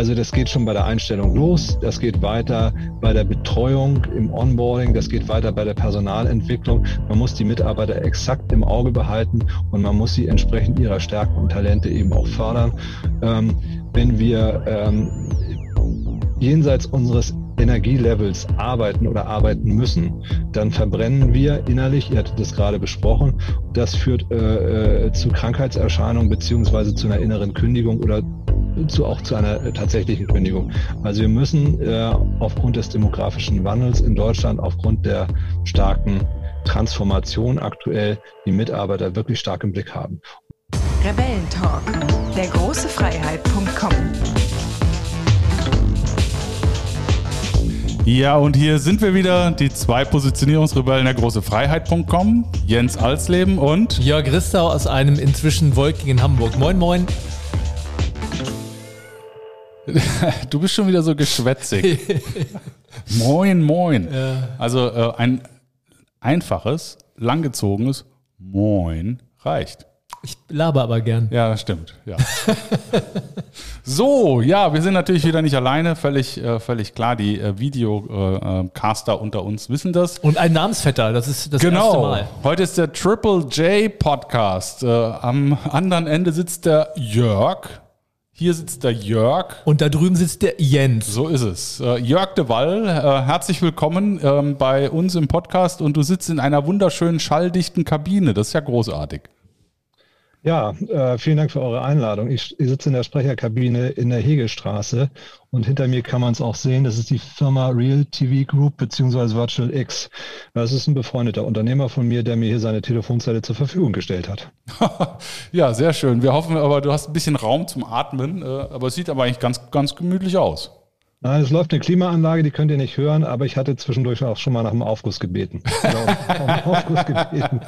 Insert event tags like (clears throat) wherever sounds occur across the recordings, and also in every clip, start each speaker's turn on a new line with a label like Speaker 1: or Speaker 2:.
Speaker 1: Also das geht schon bei der Einstellung los, das geht weiter bei der Betreuung im Onboarding, das geht weiter bei der Personalentwicklung. Man muss die Mitarbeiter exakt im Auge behalten und man muss sie entsprechend ihrer Stärken und Talente eben auch fördern. Ähm, wenn wir ähm, jenseits unseres Energielevels arbeiten oder arbeiten müssen, dann verbrennen wir innerlich, ihr hattet das gerade besprochen, das führt äh, äh zu Krankheitserscheinungen beziehungsweise zu einer inneren Kündigung oder zu, auch zu einer äh, tatsächlichen Kündigung. Also wir müssen äh, aufgrund des demografischen Wandels in Deutschland, aufgrund der starken Transformation aktuell die Mitarbeiter wirklich stark im Blick haben.
Speaker 2: Rebellentalk, der große Freiheit.com.
Speaker 3: Ja, und hier sind wir wieder, die zwei Positionierungsrebellen der große Freiheit.com, Jens Alsleben und
Speaker 4: Jörg Ristau aus einem inzwischen wolkigen Hamburg. Moin, moin.
Speaker 3: Du bist schon wieder so geschwätzig. (laughs) moin, moin. Ja. Also äh, ein einfaches, langgezogenes Moin reicht.
Speaker 4: Ich laber aber gern.
Speaker 3: Ja, stimmt. Ja. (laughs) so, ja, wir sind natürlich wieder nicht alleine, völlig, äh, völlig klar. Die äh, Videocaster unter uns wissen das.
Speaker 4: Und ein Namensvetter, das ist das
Speaker 3: genau.
Speaker 4: erste Mal.
Speaker 3: Heute ist der Triple J Podcast. Äh, am anderen Ende sitzt der Jörg. Hier sitzt der Jörg.
Speaker 4: Und da drüben sitzt der Jens.
Speaker 3: So ist es. Äh, Jörg de Wall, äh, herzlich willkommen ähm, bei uns im Podcast und du sitzt in einer wunderschönen schalldichten Kabine. Das ist ja großartig.
Speaker 1: Ja, äh, vielen Dank für eure Einladung. Ich, sitze in der Sprecherkabine in der Hegelstraße und hinter mir kann man es auch sehen. Das ist die Firma Real TV Group beziehungsweise Virtual X. Das ist ein befreundeter Unternehmer von mir, der mir hier seine Telefonzelle zur Verfügung gestellt hat. (laughs)
Speaker 3: ja, sehr schön. Wir hoffen aber, du hast ein bisschen Raum zum Atmen, äh, aber es sieht aber eigentlich ganz, ganz gemütlich aus.
Speaker 1: Nein, es läuft eine Klimaanlage, die könnt ihr nicht hören, aber ich hatte zwischendurch auch schon mal nach einem Aufguss gebeten. (laughs) Aufguss
Speaker 3: gebeten.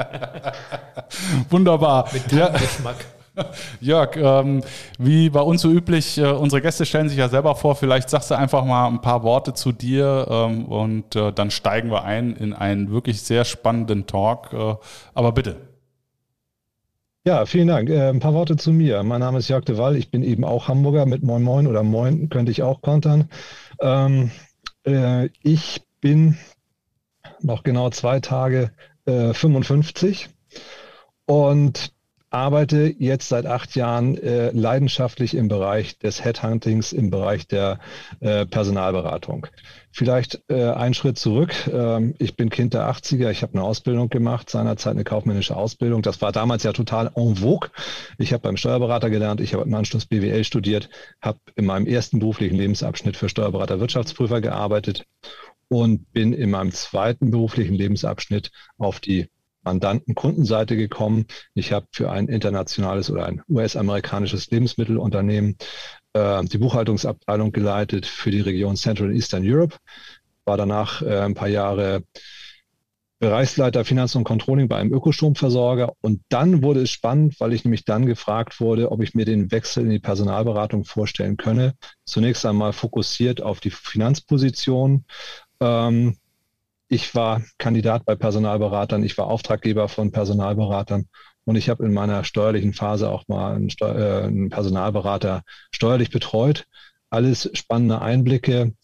Speaker 3: Wunderbar. Mit ja. Geschmack. (laughs) Jörg, ähm, wie bei uns so üblich, äh, unsere Gäste stellen sich ja selber vor. Vielleicht sagst du einfach mal ein paar Worte zu dir ähm, und äh, dann steigen wir ein in einen wirklich sehr spannenden Talk. Äh, aber bitte.
Speaker 1: Ja, vielen Dank. Äh, ein paar Worte zu mir. Mein Name ist Jörg de Wall. Ich bin eben auch Hamburger mit Moin Moin oder Moin könnte ich auch kontern. Ähm, äh, ich bin noch genau zwei Tage äh, 55 und arbeite jetzt seit acht Jahren äh, leidenschaftlich im Bereich des Headhuntings, im Bereich der äh, Personalberatung. Vielleicht äh, einen Schritt zurück. Ähm, ich bin Kind der 80er. Ich habe eine Ausbildung gemacht, seinerzeit eine kaufmännische Ausbildung. Das war damals ja total en vogue. Ich habe beim Steuerberater gelernt. Ich habe im Anschluss BWL studiert, habe in meinem ersten beruflichen Lebensabschnitt für Steuerberater Wirtschaftsprüfer gearbeitet und bin in meinem zweiten beruflichen Lebensabschnitt auf die Mandanten-Kundenseite gekommen. Ich habe für ein internationales oder ein US-amerikanisches Lebensmittelunternehmen äh, die Buchhaltungsabteilung geleitet für die Region Central and Eastern Europe. War danach äh, ein paar Jahre Bereichsleiter Finanz und Controlling bei einem Ökostromversorger. Und dann wurde es spannend, weil ich nämlich dann gefragt wurde, ob ich mir den Wechsel in die Personalberatung vorstellen könne. Zunächst einmal fokussiert auf die Finanzposition. Ähm, ich war Kandidat bei Personalberatern, ich war Auftraggeber von Personalberatern und ich habe in meiner steuerlichen Phase auch mal einen, Steu äh, einen Personalberater steuerlich betreut. Alles spannende Einblicke.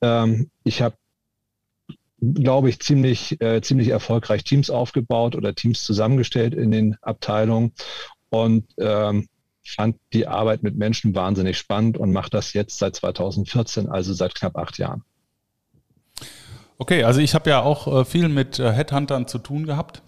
Speaker 1: Ähm, ich habe glaube ich, ziemlich, äh, ziemlich erfolgreich Teams aufgebaut oder Teams zusammengestellt in den Abteilungen und ähm, fand die Arbeit mit Menschen wahnsinnig spannend und mache das jetzt seit 2014, also seit knapp acht Jahren.
Speaker 3: Okay, also ich habe ja auch äh, viel mit äh, Headhuntern zu tun gehabt.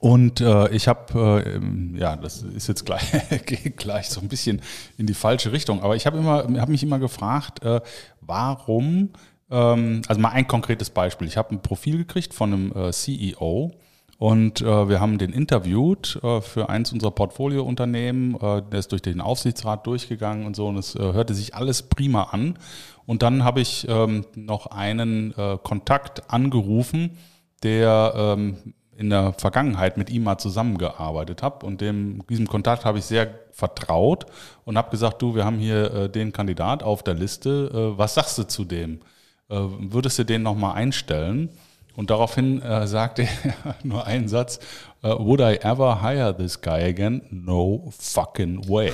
Speaker 3: Und äh, ich habe, äh, ja, das ist jetzt gleich, (laughs) gleich so ein bisschen in die falsche Richtung, aber ich habe habe mich immer gefragt, äh, warum, ähm, also mal ein konkretes Beispiel. Ich habe ein Profil gekriegt von einem äh, CEO und äh, wir haben den interviewt äh, für eins unserer Portfoliounternehmen. Der ist durch den Aufsichtsrat durchgegangen und so und es hörte sich alles prima an. Und dann habe ich ähm, noch einen Kontakt angerufen, der ähm, in der Vergangenheit mit ihm mal zusammengearbeitet habe. Und dem, diesem Kontakt habe ich sehr vertraut und habe gesagt, du, wir haben hier äh, den Kandidat auf der Liste. Äh, was sagst du zu dem? Äh, würdest du den nochmal einstellen? Und daraufhin äh, sagte er (laughs) nur einen Satz, uh, would I ever hire this guy again? No fucking way.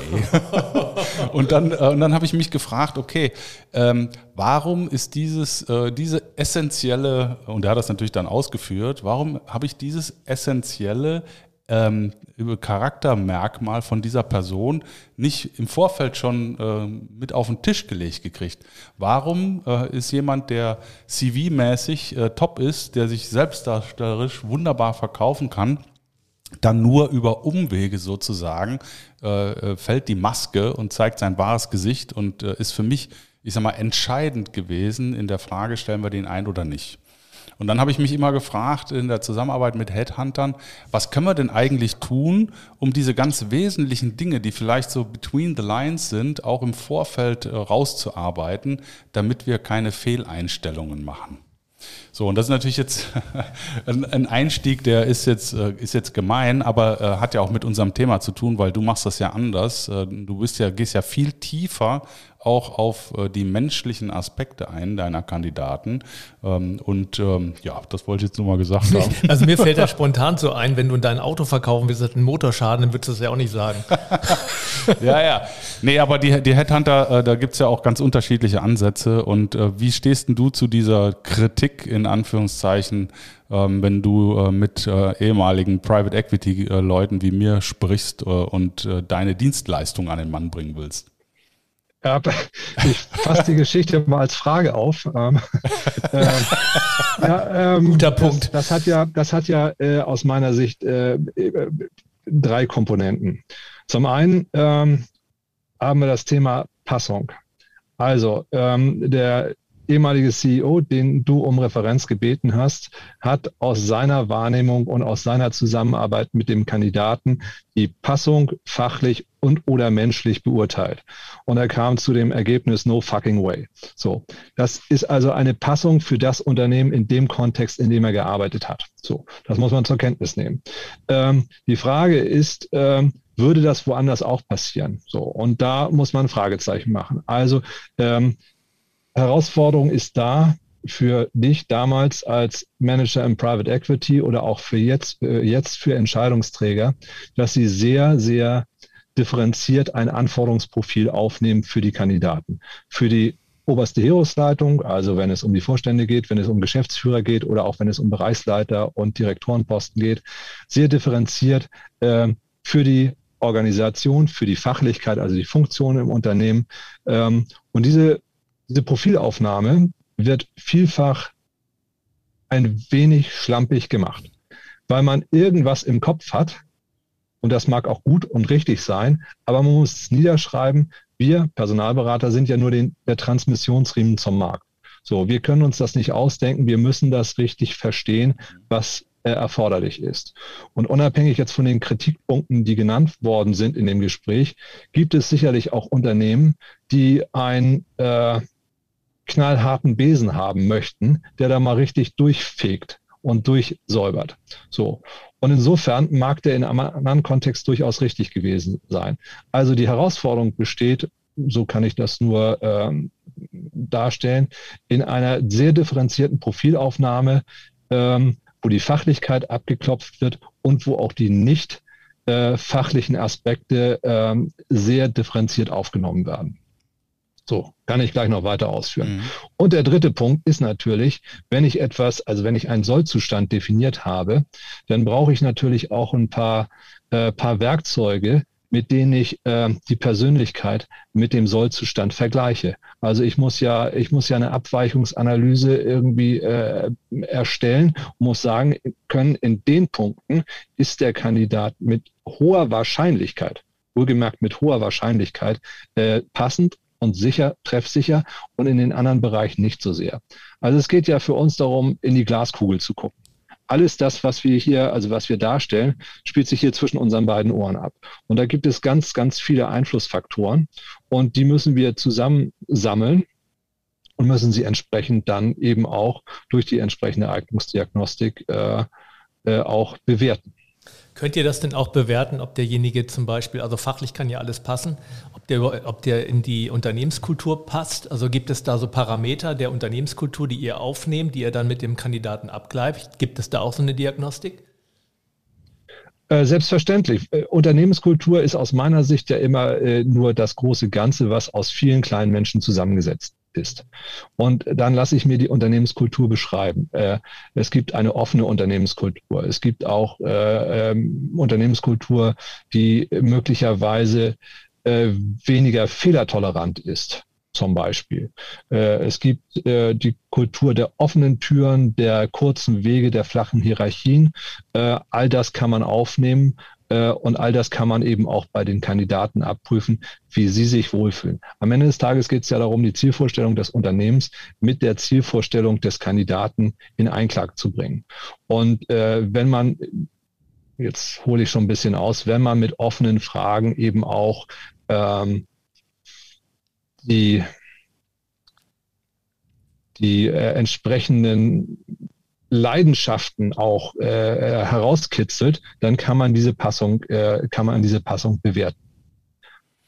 Speaker 3: (laughs) und dann, äh, dann habe ich mich gefragt, okay, ähm, warum ist dieses, äh, diese essentielle, und er hat das natürlich dann ausgeführt, warum habe ich dieses essentielle ähm, Charaktermerkmal von dieser Person nicht im Vorfeld schon äh, mit auf den Tisch gelegt gekriegt. Warum äh, ist jemand, der CV-mäßig äh, top ist, der sich selbstdarstellerisch wunderbar verkaufen kann, dann nur über Umwege sozusagen äh, äh, fällt die Maske und zeigt sein wahres Gesicht und äh, ist für mich, ich sag mal, entscheidend gewesen in der Frage, stellen wir den ein oder nicht. Und dann habe ich mich immer gefragt in der Zusammenarbeit mit Headhuntern, was können wir denn eigentlich tun, um diese ganz wesentlichen Dinge, die vielleicht so between the lines sind, auch im Vorfeld äh, rauszuarbeiten, damit wir keine Fehleinstellungen machen. So, und das ist natürlich jetzt (laughs) ein Einstieg, der ist jetzt, äh, ist jetzt gemein, aber äh, hat ja auch mit unserem Thema zu tun, weil du machst das ja anders. Du bist ja, gehst ja viel tiefer auch auf äh, die menschlichen Aspekte ein deiner Kandidaten. Ähm, und ähm, ja, das wollte ich jetzt nur mal gesagt haben.
Speaker 4: Also mir fällt da (laughs) spontan so ein, wenn du dein Auto verkaufen willst, hat einen Motorschaden, dann würdest du das ja auch nicht sagen. (laughs)
Speaker 3: ja, ja. Nee, aber die, die Headhunter, äh, da gibt es ja auch ganz unterschiedliche Ansätze. Und äh, wie stehst denn du zu dieser Kritik in Anführungszeichen, ähm, wenn du mit ehemaligen Private Equity Leuten wie mir sprichst und deine Dienstleistung an den Mann bringen willst?
Speaker 1: Ja, ich fasse die Geschichte mal als Frage auf. Ähm, (laughs) äh,
Speaker 4: ja, ähm, Guter Punkt.
Speaker 1: Das, das, hat ja, das hat ja äh, aus meiner Sicht äh, drei Komponenten. Zum einen ähm, haben wir das Thema Passung. Also ähm, der ehemalige CEO, den du um Referenz gebeten hast, hat aus seiner Wahrnehmung und aus seiner Zusammenarbeit mit dem Kandidaten die Passung fachlich und oder menschlich beurteilt. Und er kam zu dem Ergebnis no fucking way. So. Das ist also eine Passung für das Unternehmen in dem Kontext, in dem er gearbeitet hat. So. Das muss man zur Kenntnis nehmen. Ähm, die Frage ist, ähm, würde das woanders auch passieren? So. Und da muss man ein Fragezeichen machen. Also, ähm, Herausforderung ist da für dich damals als Manager im Private Equity oder auch für jetzt, äh, jetzt für Entscheidungsträger, dass sie sehr, sehr differenziert ein Anforderungsprofil aufnehmen für die Kandidaten. Für die oberste Heeresleitung, also wenn es um die Vorstände geht, wenn es um Geschäftsführer geht oder auch wenn es um Bereichsleiter und Direktorenposten geht, sehr differenziert äh, für die Organisation, für die Fachlichkeit, also die Funktion im Unternehmen. Ähm, und diese diese Profilaufnahme wird vielfach ein wenig schlampig gemacht, weil man irgendwas im Kopf hat, und das mag auch gut und richtig sein, aber man muss es niederschreiben. Wir Personalberater sind ja nur den, der Transmissionsriemen zum Markt. So, wir können uns das nicht ausdenken. Wir müssen das richtig verstehen, was äh, erforderlich ist. Und unabhängig jetzt von den Kritikpunkten, die genannt worden sind in dem Gespräch, gibt es sicherlich auch Unternehmen, die ein äh, knallharten Besen haben möchten, der da mal richtig durchfegt und durchsäubert. So. Und insofern mag der in einem anderen Kontext durchaus richtig gewesen sein. Also die Herausforderung besteht, so kann ich das nur ähm, darstellen, in einer sehr differenzierten Profilaufnahme, ähm, wo die Fachlichkeit abgeklopft wird und wo auch die nicht äh, fachlichen Aspekte ähm, sehr differenziert aufgenommen werden. So, kann ich gleich noch weiter ausführen. Mhm. Und der dritte Punkt ist natürlich, wenn ich etwas, also wenn ich einen Sollzustand definiert habe, dann brauche ich natürlich auch ein paar, äh, paar Werkzeuge, mit denen ich äh, die Persönlichkeit mit dem Sollzustand vergleiche. Also ich muss ja, ich muss ja eine Abweichungsanalyse irgendwie äh, erstellen und muss sagen können, in den Punkten ist der Kandidat mit hoher Wahrscheinlichkeit wohlgemerkt mit hoher Wahrscheinlichkeit äh, passend und sicher, treffsicher und in den anderen Bereichen nicht so sehr. Also es geht ja für uns darum, in die Glaskugel zu gucken. Alles das, was wir hier, also was wir darstellen, spielt sich hier zwischen unseren beiden Ohren ab. Und da gibt es ganz, ganz viele Einflussfaktoren und die müssen wir zusammen sammeln und müssen sie entsprechend dann eben auch durch die entsprechende Eignungsdiagnostik äh, äh, auch bewerten.
Speaker 4: Könnt ihr das denn auch bewerten, ob derjenige zum Beispiel, also fachlich kann ja alles passen, ob der, ob der in die Unternehmenskultur passt? Also gibt es da so Parameter der Unternehmenskultur, die ihr aufnehmt, die ihr dann mit dem Kandidaten abgleicht? Gibt es da auch so eine Diagnostik?
Speaker 1: Äh, selbstverständlich. Äh, Unternehmenskultur ist aus meiner Sicht ja immer äh, nur das große Ganze, was aus vielen kleinen Menschen zusammengesetzt ist. Und dann lasse ich mir die Unternehmenskultur beschreiben. Äh, es gibt eine offene Unternehmenskultur. Es gibt auch äh, ähm, Unternehmenskultur, die möglicherweise äh, weniger fehlertolerant ist zum Beispiel. es gibt die Kultur der offenen Türen, der kurzen Wege, der flachen Hierarchien. all das kann man aufnehmen und all das kann man eben auch bei den Kandidaten abprüfen, wie sie sich wohlfühlen. Am Ende des Tages geht es ja darum, die Zielvorstellung des Unternehmens mit der Zielvorstellung des Kandidaten in Einklang zu bringen. Und äh, wenn man jetzt hole ich schon ein bisschen aus, wenn man mit offenen Fragen eben auch ähm, die, die äh, entsprechenden Leidenschaften auch äh, äh, herauskitzelt, dann kann man diese Passung, äh, kann man diese Passung bewerten.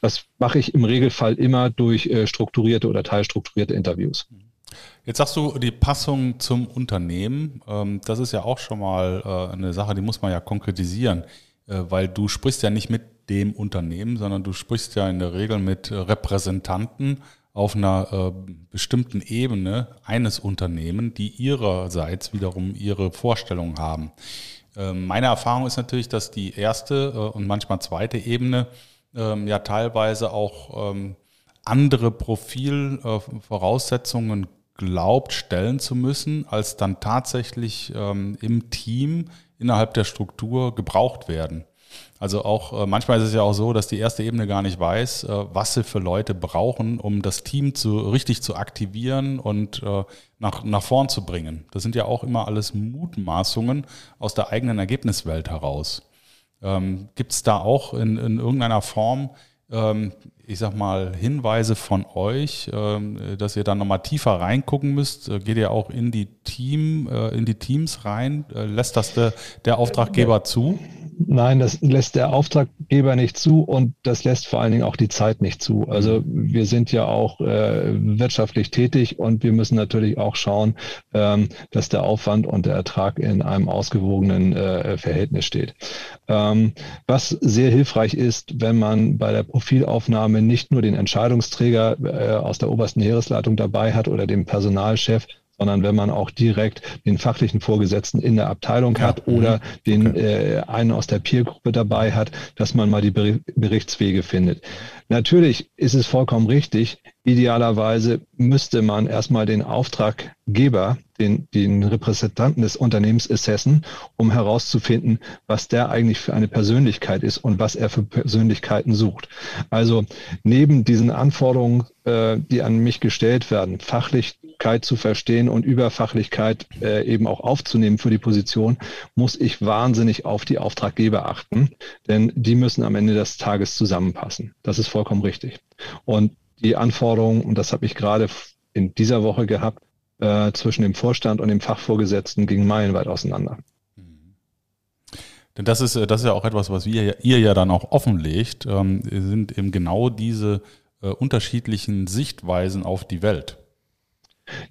Speaker 1: Das mache ich im Regelfall immer durch äh, strukturierte oder teilstrukturierte Interviews.
Speaker 3: Jetzt sagst du die Passung zum Unternehmen. Ähm, das ist ja auch schon mal äh, eine Sache, die muss man ja konkretisieren, äh, weil du sprichst ja nicht mit dem Unternehmen, sondern du sprichst ja in der Regel mit Repräsentanten auf einer äh, bestimmten Ebene eines Unternehmens, die ihrerseits wiederum ihre Vorstellungen haben. Äh, meine Erfahrung ist natürlich, dass die erste äh, und manchmal zweite Ebene ähm, ja teilweise auch ähm, andere Profilvoraussetzungen äh, glaubt stellen zu müssen, als dann tatsächlich ähm, im Team innerhalb der Struktur gebraucht werden. Also auch äh, manchmal ist es ja auch so, dass die erste Ebene gar nicht weiß, äh, was sie für Leute brauchen, um das Team zu richtig zu aktivieren und äh, nach, nach vorn zu bringen. Das sind ja auch immer alles Mutmaßungen aus der eigenen Ergebniswelt heraus. Ähm, Gibt es da auch in, in irgendeiner Form ähm, ich sag mal, Hinweise von euch, ähm, dass ihr dann nochmal tiefer reingucken müsst? Äh, geht ihr auch in die Team, äh, in die Teams rein? Äh, lässt das der, der Auftraggeber zu?
Speaker 1: Nein, das lässt der Auftraggeber nicht zu und das lässt vor allen Dingen auch die Zeit nicht zu. Also wir sind ja auch äh, wirtschaftlich tätig und wir müssen natürlich auch schauen, ähm, dass der Aufwand und der Ertrag in einem ausgewogenen äh, Verhältnis steht. Ähm, was sehr hilfreich ist, wenn man bei der Profilaufnahme nicht nur den Entscheidungsträger äh, aus der obersten Heeresleitung dabei hat oder den Personalchef, sondern wenn man auch direkt den fachlichen Vorgesetzten in der Abteilung ja. hat oder mhm. den okay. äh, einen aus der Peergruppe dabei hat, dass man mal die Berichtswege findet. Natürlich ist es vollkommen richtig. Idealerweise müsste man erstmal den Auftraggeber, den, den Repräsentanten des Unternehmens assessen, um herauszufinden, was der eigentlich für eine Persönlichkeit ist und was er für Persönlichkeiten sucht. Also neben diesen Anforderungen, äh, die an mich gestellt werden, Fachlichkeit zu verstehen und Überfachlichkeit äh, eben auch aufzunehmen für die Position, muss ich wahnsinnig auf die Auftraggeber achten, denn die müssen am Ende des Tages zusammenpassen. Das ist vollkommen richtig. Und die Anforderungen, und das habe ich gerade in dieser Woche gehabt, äh, zwischen dem Vorstand und dem Fachvorgesetzten gingen meilenweit auseinander.
Speaker 3: Denn das ist, das ist ja auch etwas, was wir, ihr ja dann auch offenlegt, ähm, sind eben genau diese äh, unterschiedlichen Sichtweisen auf die Welt.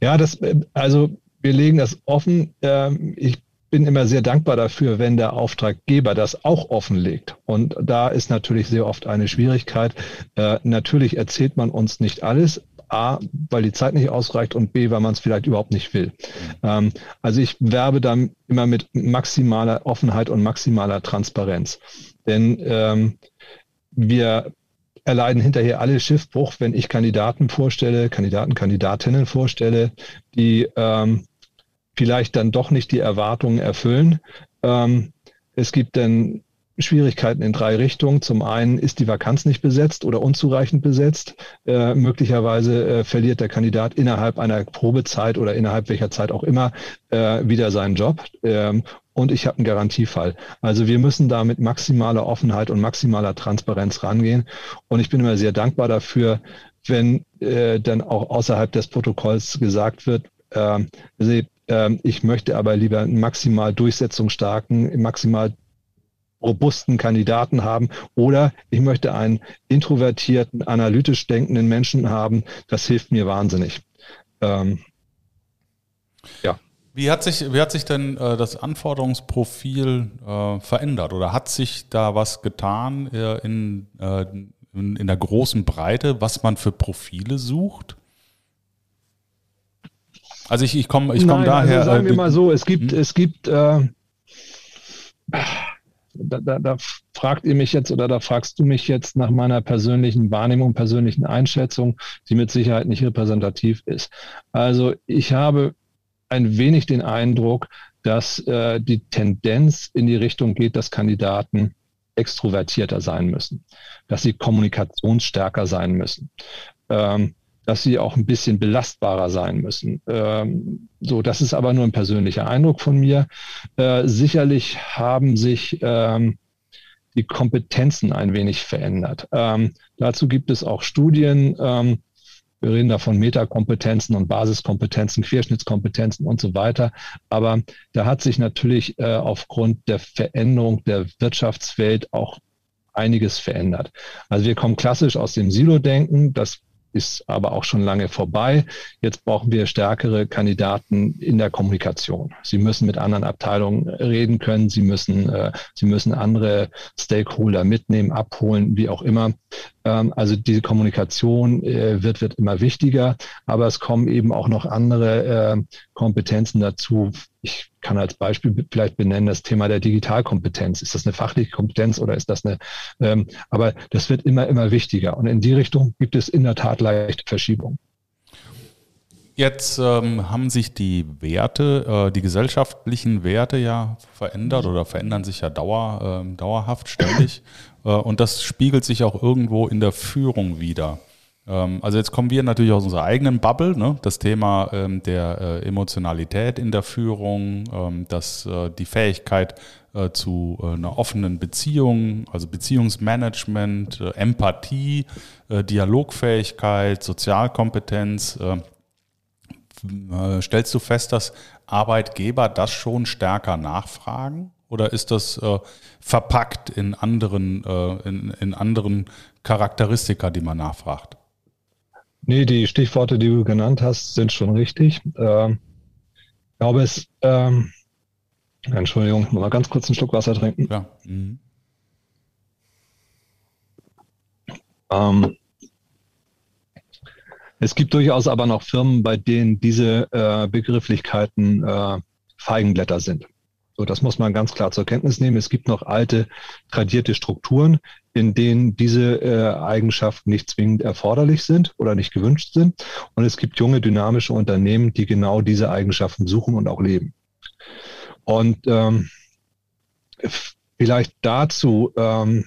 Speaker 1: Ja, das, äh, also wir legen das offen. Ähm, ich bin immer sehr dankbar dafür, wenn der Auftraggeber das auch offenlegt. Und da ist natürlich sehr oft eine Schwierigkeit. Äh, natürlich erzählt man uns nicht alles. A, weil die Zeit nicht ausreicht und B, weil man es vielleicht überhaupt nicht will. Ähm, also ich werbe dann immer mit maximaler Offenheit und maximaler Transparenz. Denn ähm, wir erleiden hinterher alle Schiffbruch, wenn ich Kandidaten vorstelle, Kandidaten, Kandidatinnen vorstelle, die ähm, vielleicht dann doch nicht die Erwartungen erfüllen. Ähm, es gibt dann Schwierigkeiten in drei Richtungen. Zum einen ist die Vakanz nicht besetzt oder unzureichend besetzt. Äh, möglicherweise äh, verliert der Kandidat innerhalb einer Probezeit oder innerhalb welcher Zeit auch immer äh, wieder seinen Job. Ähm, und ich habe einen Garantiefall. Also wir müssen da mit maximaler Offenheit und maximaler Transparenz rangehen. Und ich bin immer sehr dankbar dafür, wenn äh, dann auch außerhalb des Protokolls gesagt wird, äh, Sie ähm, ich möchte aber lieber einen maximal durchsetzungsstarken, maximal robusten Kandidaten haben oder ich möchte einen introvertierten, analytisch denkenden Menschen haben. Das hilft mir wahnsinnig. Ähm,
Speaker 3: ja. Wie hat sich, wie hat sich denn äh, das Anforderungsprofil äh, verändert oder hat sich da was getan äh, in, in, in der großen Breite, was man für Profile sucht? Also ich, ich komme ich komm Nein, daher.
Speaker 1: Also sagen wir mal so, es gibt, hm? es gibt äh, da, da, da, fragt ihr mich jetzt oder da fragst du mich jetzt nach meiner persönlichen Wahrnehmung, persönlichen Einschätzung, die mit Sicherheit nicht repräsentativ ist. Also ich habe ein wenig den Eindruck, dass äh, die Tendenz in die Richtung geht, dass Kandidaten extrovertierter sein müssen, dass sie kommunikationsstärker sein müssen. Ähm, dass sie auch ein bisschen belastbarer sein müssen. Ähm, so, das ist aber nur ein persönlicher Eindruck von mir. Äh, sicherlich haben sich ähm, die Kompetenzen ein wenig verändert. Ähm, dazu gibt es auch Studien. Ähm, wir reden da von Metakompetenzen und Basiskompetenzen, Querschnittskompetenzen und so weiter. Aber da hat sich natürlich äh, aufgrund der Veränderung der Wirtschaftswelt auch einiges verändert. Also wir kommen klassisch aus dem Silo-Denken. Das ist aber auch schon lange vorbei. Jetzt brauchen wir stärkere Kandidaten in der Kommunikation. Sie müssen mit anderen Abteilungen reden können. Sie müssen, äh, sie müssen andere Stakeholder mitnehmen, abholen, wie auch immer. Ähm, also diese Kommunikation äh, wird, wird immer wichtiger, aber es kommen eben auch noch andere äh, Kompetenzen dazu. Ich kann als Beispiel vielleicht benennen das Thema der Digitalkompetenz. Ist das eine fachliche Kompetenz oder ist das eine, ähm, aber das wird immer, immer wichtiger. Und in die Richtung gibt es in der Tat leichte Verschiebungen.
Speaker 3: Jetzt ähm, haben sich die Werte, äh, die gesellschaftlichen Werte ja verändert oder verändern sich ja dauer, äh, dauerhaft ständig. (coughs) Äh, und das spiegelt sich auch irgendwo in der Führung wieder. Ähm, also jetzt kommen wir natürlich aus unserer eigenen Bubble, ne? das Thema ähm, der äh, Emotionalität in der Führung, ähm, dass äh, die Fähigkeit äh, zu einer offenen Beziehung, also Beziehungsmanagement, Empathie, äh, Dialogfähigkeit, Sozialkompetenz. stellst du fest, dass Arbeitgeber das schon stärker nachfragen? Oder ist das äh, verpackt in anderen, äh, in, in anderen Charakteristika, die man nachfragt?
Speaker 1: Nee, die Stichworte, die du genannt hast, sind schon richtig. Ähm, ich glaube, es, ähm, Entschuldigung, mal ganz kurz einen Schluck Wasser trinken. Ja. Mhm. Ähm, es gibt durchaus aber noch Firmen, bei denen diese äh, Begrifflichkeiten äh, Feigenblätter sind. So, das muss man ganz klar zur Kenntnis nehmen. Es gibt noch alte, tradierte Strukturen, in denen diese äh, Eigenschaften nicht zwingend erforderlich sind oder nicht gewünscht sind. Und es gibt junge, dynamische Unternehmen, die genau diese Eigenschaften suchen und auch leben. Und ähm, vielleicht dazu ähm,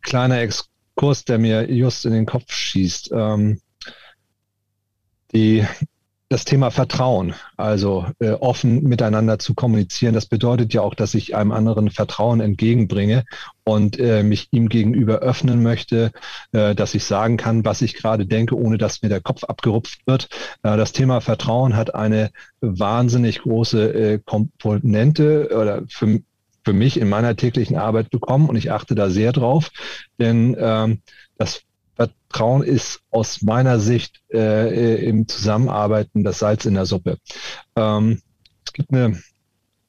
Speaker 1: kleiner Exkurs, der mir just in den Kopf schießt. Ähm, die das Thema Vertrauen, also äh, offen miteinander zu kommunizieren, das bedeutet ja auch, dass ich einem anderen Vertrauen entgegenbringe und äh, mich ihm gegenüber öffnen möchte, äh, dass ich sagen kann, was ich gerade denke, ohne dass mir der Kopf abgerupft wird. Äh, das Thema Vertrauen hat eine wahnsinnig große äh, Komponente oder für, für mich in meiner täglichen Arbeit bekommen und ich achte da sehr drauf, denn ähm, das Vertrauen ist aus meiner Sicht äh, im Zusammenarbeiten das Salz in der Suppe. Ähm, es gibt eine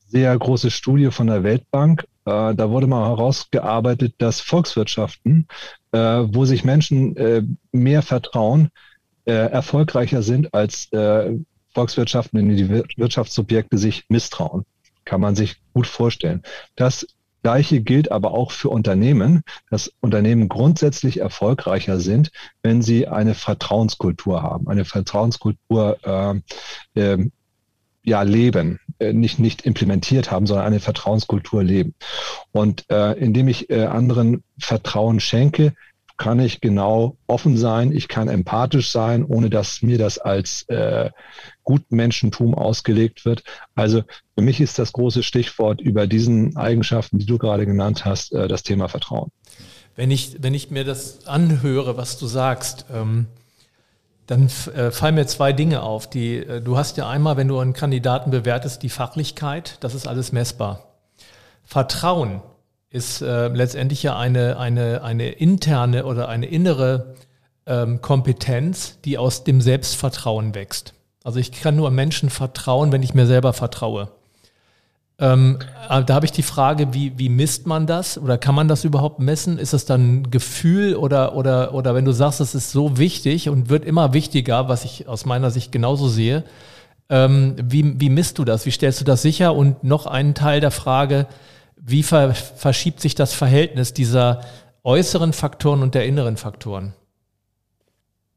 Speaker 1: sehr große Studie von der Weltbank. Äh, da wurde mal herausgearbeitet, dass Volkswirtschaften, äh, wo sich Menschen äh, mehr vertrauen, äh, erfolgreicher sind als äh, Volkswirtschaften, in die Wirtschaftssubjekte sich misstrauen. Kann man sich gut vorstellen. Das Gleiche gilt aber auch für Unternehmen, dass Unternehmen grundsätzlich erfolgreicher sind, wenn sie eine Vertrauenskultur haben, eine Vertrauenskultur äh, äh, ja leben, äh, nicht nicht implementiert haben, sondern eine Vertrauenskultur leben. Und äh, indem ich äh, anderen Vertrauen schenke, kann ich genau offen sein, ich kann empathisch sein, ohne dass mir das als äh, Gutmenschentum ausgelegt wird. Also für mich ist das große Stichwort über diesen Eigenschaften, die du gerade genannt hast, äh, das Thema Vertrauen.
Speaker 4: Wenn ich, wenn ich mir das anhöre, was du sagst, ähm, dann äh, fallen mir zwei Dinge auf. Die, äh, du hast ja einmal, wenn du einen Kandidaten bewertest, die Fachlichkeit, das ist alles messbar. Vertrauen ist äh, letztendlich ja eine, eine, eine interne oder eine innere ähm, Kompetenz, die aus dem Selbstvertrauen wächst. Also ich kann nur Menschen vertrauen, wenn ich mir selber vertraue. Ähm, da habe ich die Frage, wie, wie misst man das oder kann man das überhaupt messen? Ist es dann ein Gefühl oder, oder, oder wenn du sagst, es ist so wichtig und wird immer wichtiger, was ich aus meiner Sicht genauso sehe, ähm, wie, wie misst du das? Wie stellst du das sicher? Und noch einen Teil der Frage, wie ver verschiebt sich das Verhältnis dieser äußeren Faktoren und der inneren Faktoren?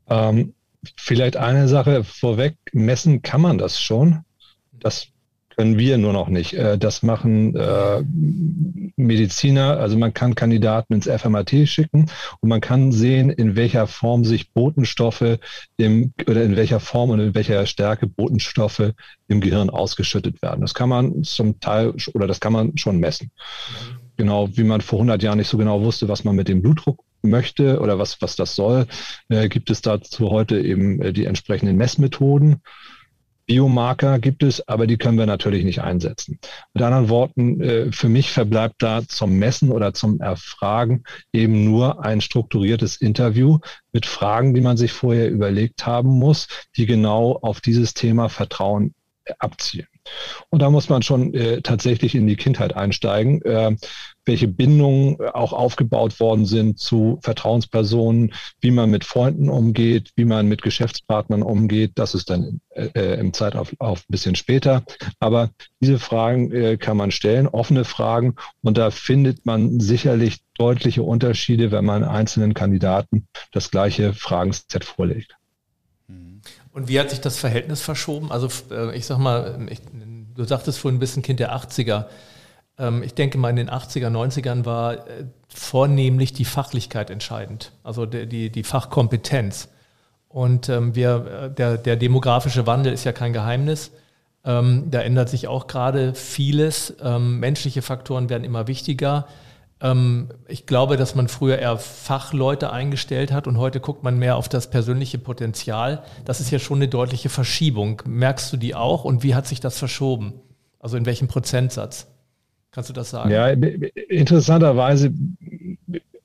Speaker 1: Ähm, vielleicht eine Sache vorweg, messen kann man das schon. Das können wir nur noch nicht. Äh, das machen äh, Mediziner. Also man kann Kandidaten ins FMAT schicken und man kann sehen, in welcher Form sich Botenstoffe im, oder in welcher Form und in welcher Stärke Botenstoffe im Gehirn ausgeschüttet werden. Das kann man zum Teil oder das kann man schon messen. Genau wie man vor 100 Jahren nicht so genau wusste, was man mit dem Blutdruck möchte oder was, was das soll, äh, gibt es dazu heute eben äh, die entsprechenden Messmethoden. Biomarker gibt es, aber die können wir natürlich nicht einsetzen. Mit anderen Worten, äh, für mich verbleibt da zum Messen oder zum Erfragen eben nur ein strukturiertes Interview mit Fragen, die man sich vorher überlegt haben muss, die genau auf dieses Thema Vertrauen abzielen. Und da muss man schon äh, tatsächlich in die Kindheit einsteigen, äh, welche Bindungen auch aufgebaut worden sind zu Vertrauenspersonen, wie man mit Freunden umgeht, wie man mit Geschäftspartnern umgeht. Das ist dann äh, äh im Zeitauf ein bisschen später. Aber diese Fragen äh, kann man stellen, offene Fragen. Und da findet man sicherlich deutliche Unterschiede, wenn man einzelnen Kandidaten das gleiche Fragenset vorlegt.
Speaker 4: Und wie hat sich das Verhältnis verschoben? Also äh, ich sag mal, ich, du sagtest vorhin ein bisschen Kind der 80er. Ähm, ich denke mal, in den 80er, 90ern war äh, vornehmlich die Fachlichkeit entscheidend, also die, die Fachkompetenz. Und ähm, wir, äh, der, der demografische Wandel ist ja kein Geheimnis. Ähm, da ändert sich auch gerade vieles. menschliche Faktoren werden immer wichtiger. Ähm, ich glaube, dass man früher eher Fachleute eingestellt hat und heute guckt man mehr auf das persönliche Potenzial. Das ist ja schon eine deutliche Verschiebung. Merkst du die auch und wie hat sich das verschoben? Also in welchem Prozentsatz? Kannst du das sagen?
Speaker 1: Ja, interessanterweise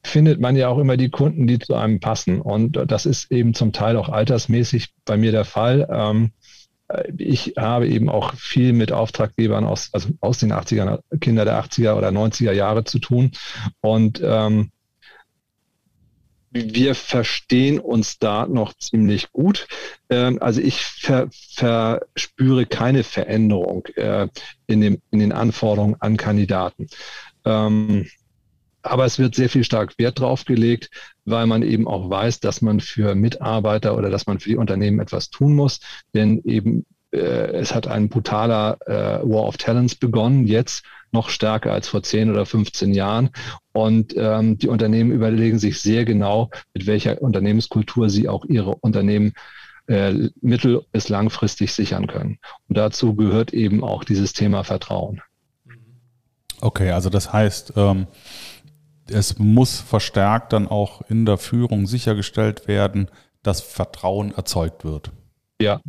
Speaker 1: findet man ja auch immer die Kunden, die zu einem passen. Und das ist eben zum Teil auch altersmäßig bei mir der Fall. Ich habe eben auch viel mit Auftraggebern aus, also aus den 80er, Kinder der 80er oder 90er Jahre zu tun. Und ähm, wir verstehen uns da noch ziemlich gut. Ähm, also ich ver, verspüre keine Veränderung äh, in, dem, in den Anforderungen an Kandidaten. Ähm, aber es wird sehr viel stark Wert drauf gelegt, weil man eben auch weiß, dass man für Mitarbeiter oder dass man für die Unternehmen etwas tun muss. Denn eben äh, es hat ein brutaler äh, War of Talents begonnen, jetzt noch stärker als vor 10 oder 15 Jahren. Und ähm, die Unternehmen überlegen sich sehr genau, mit welcher Unternehmenskultur sie auch ihre Unternehmen äh, mittel- bis langfristig sichern können. Und dazu gehört eben auch dieses Thema Vertrauen.
Speaker 3: Okay, also das heißt, ähm, es muss verstärkt dann auch in der Führung sichergestellt werden, dass Vertrauen erzeugt wird.
Speaker 1: Ja.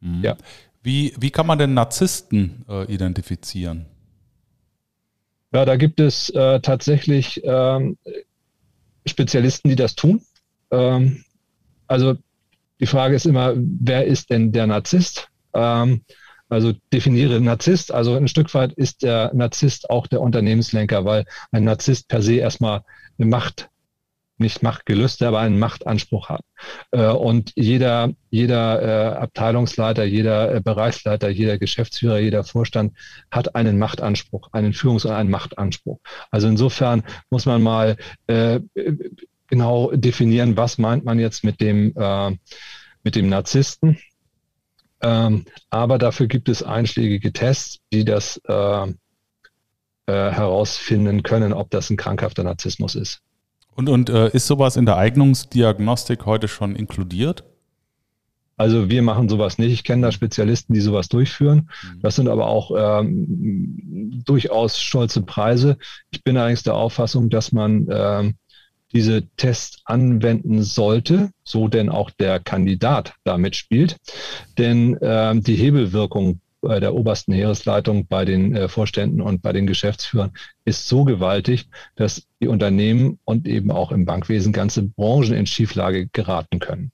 Speaker 3: Mhm. ja. Wie, wie kann man denn Narzissten äh, identifizieren?
Speaker 1: Ja, da gibt es äh, tatsächlich ähm, Spezialisten, die das tun. Ähm, also die Frage ist immer, wer ist denn der Narzisst? Ähm, also definiere Narzisst. Also ein Stück weit ist der Narzisst auch der Unternehmenslenker, weil ein Narzisst per se erstmal eine Macht, nicht Machtgelüste, aber einen Machtanspruch hat. Äh, und jeder, jeder äh, Abteilungsleiter, jeder äh, Bereichsleiter, jeder Geschäftsführer, jeder Vorstand hat einen Machtanspruch, einen Führungs- und einen Machtanspruch. Also insofern muss man mal genau definieren, was meint man jetzt mit dem, mit dem Narzissten ähm, aber dafür gibt es einschlägige Tests, die das äh, äh, herausfinden können, ob das ein krankhafter Narzissmus ist.
Speaker 3: Und, und äh, ist sowas in der Eignungsdiagnostik heute schon inkludiert?
Speaker 1: Also wir machen sowas nicht. Ich kenne da Spezialisten, die sowas durchführen. Mhm. Das sind aber auch ähm, durchaus stolze Preise. Ich bin allerdings der Auffassung, dass man ähm, diese Tests anwenden sollte, so denn auch der Kandidat da mitspielt. Denn ähm, die Hebelwirkung bei der obersten Heeresleitung, bei den äh, Vorständen und bei den Geschäftsführern ist so gewaltig, dass die Unternehmen und eben auch im Bankwesen ganze Branchen in Schieflage geraten können.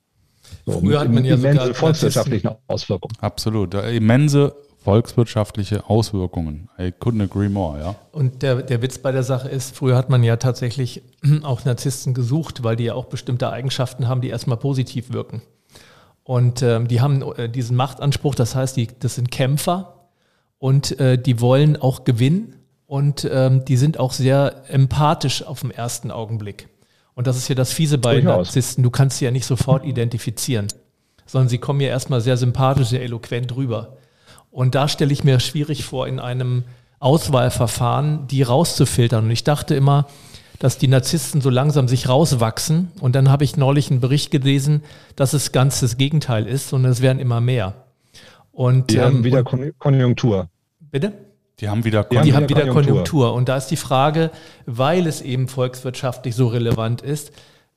Speaker 4: So, Früher hat man ja
Speaker 1: sogar volkswirtschaftlichen Auswirkungen.
Speaker 3: Absolut, immense volkswirtschaftliche Auswirkungen. I couldn't agree more, ja.
Speaker 4: Und der, der Witz bei der Sache ist, früher hat man ja tatsächlich (clears throat) auch Narzissten gesucht, weil die ja auch bestimmte Eigenschaften haben, die erstmal positiv wirken. Und ähm, die haben äh, diesen Machtanspruch, das heißt, die, das sind Kämpfer und äh, die wollen auch gewinnen und ähm, die sind auch sehr empathisch auf den ersten Augenblick. Und das ist ja das Fiese bei Durchaus. Narzissten. Du kannst sie ja nicht sofort identifizieren, sondern sie kommen ja erstmal sehr sympathisch, sehr eloquent rüber. Und da stelle ich mir schwierig vor, in einem Auswahlverfahren die rauszufiltern. Und ich dachte immer, dass die Narzissten so langsam sich rauswachsen. Und dann habe ich neulich einen Bericht gelesen, dass es ganz das Gegenteil ist und es werden immer mehr.
Speaker 1: Und, die ähm, haben wieder und, Konjunktur.
Speaker 4: Bitte?
Speaker 3: Die haben wieder,
Speaker 4: Kon die haben wieder Konjunktur. Konjunktur. Und da ist die Frage, weil es eben volkswirtschaftlich so relevant ist,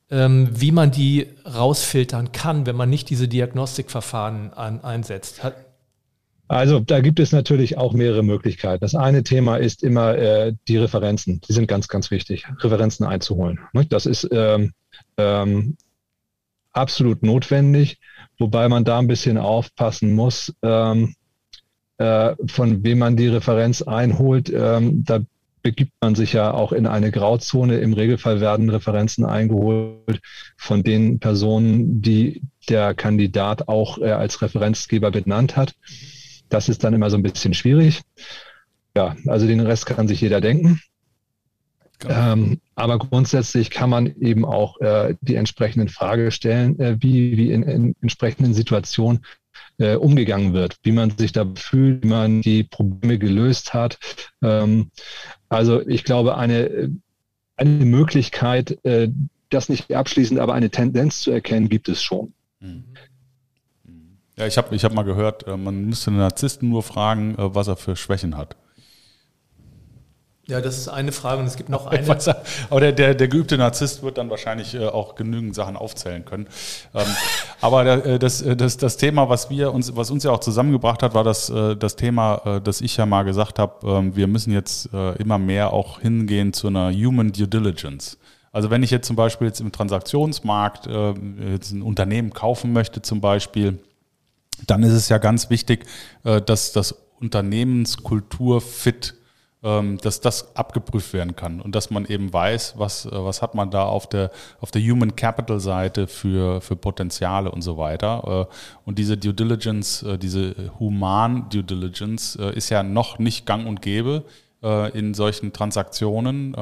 Speaker 4: ähm, wie man die rausfiltern kann, wenn man nicht diese Diagnostikverfahren an, einsetzt. Hat,
Speaker 1: also da gibt es natürlich auch mehrere Möglichkeiten. Das eine Thema ist immer äh, die Referenzen. Die sind ganz, ganz wichtig, Referenzen einzuholen. Das ist ähm, ähm, absolut notwendig, wobei man da ein bisschen aufpassen muss, ähm, äh, von wem man die Referenz einholt. Ähm, da begibt man sich ja auch in eine Grauzone. Im Regelfall werden Referenzen eingeholt von den Personen, die der Kandidat auch äh, als Referenzgeber benannt hat. Das ist dann immer so ein bisschen schwierig. Ja, also den Rest kann sich jeder denken. Ähm, aber grundsätzlich kann man eben auch äh, die entsprechenden Frage stellen, äh, wie, wie in, in entsprechenden Situationen äh, umgegangen wird, wie man sich da fühlt, wie man die Probleme gelöst hat. Ähm, also ich glaube, eine, eine Möglichkeit, äh, das nicht abschließend, aber eine Tendenz zu erkennen, gibt es schon. Mhm.
Speaker 3: Ja, ich habe ich hab mal gehört, äh, man müsste einen Narzissten nur fragen, äh, was er für Schwächen hat.
Speaker 4: Ja, das ist eine Frage und es gibt noch (laughs) eine.
Speaker 3: aber der, der, der geübte Narzisst wird dann wahrscheinlich äh, auch genügend Sachen aufzählen können. Ähm, (laughs) aber das, das, das Thema, was wir uns, was uns ja auch zusammengebracht hat, war das, das Thema, dass ich ja mal gesagt habe, ähm, wir müssen jetzt immer mehr auch hingehen zu einer Human Due Diligence. Also wenn ich jetzt zum Beispiel jetzt im Transaktionsmarkt jetzt ein Unternehmen kaufen möchte zum Beispiel, dann ist es ja ganz wichtig, äh, dass das Unternehmenskultur fit, ähm, dass das abgeprüft werden kann und dass man eben weiß, was, äh, was hat man da auf der, auf der Human Capital Seite für, für Potenziale und so weiter. Äh, und diese Due Diligence, diese Human Due Diligence ist ja noch nicht gang und gäbe in solchen Transaktionen.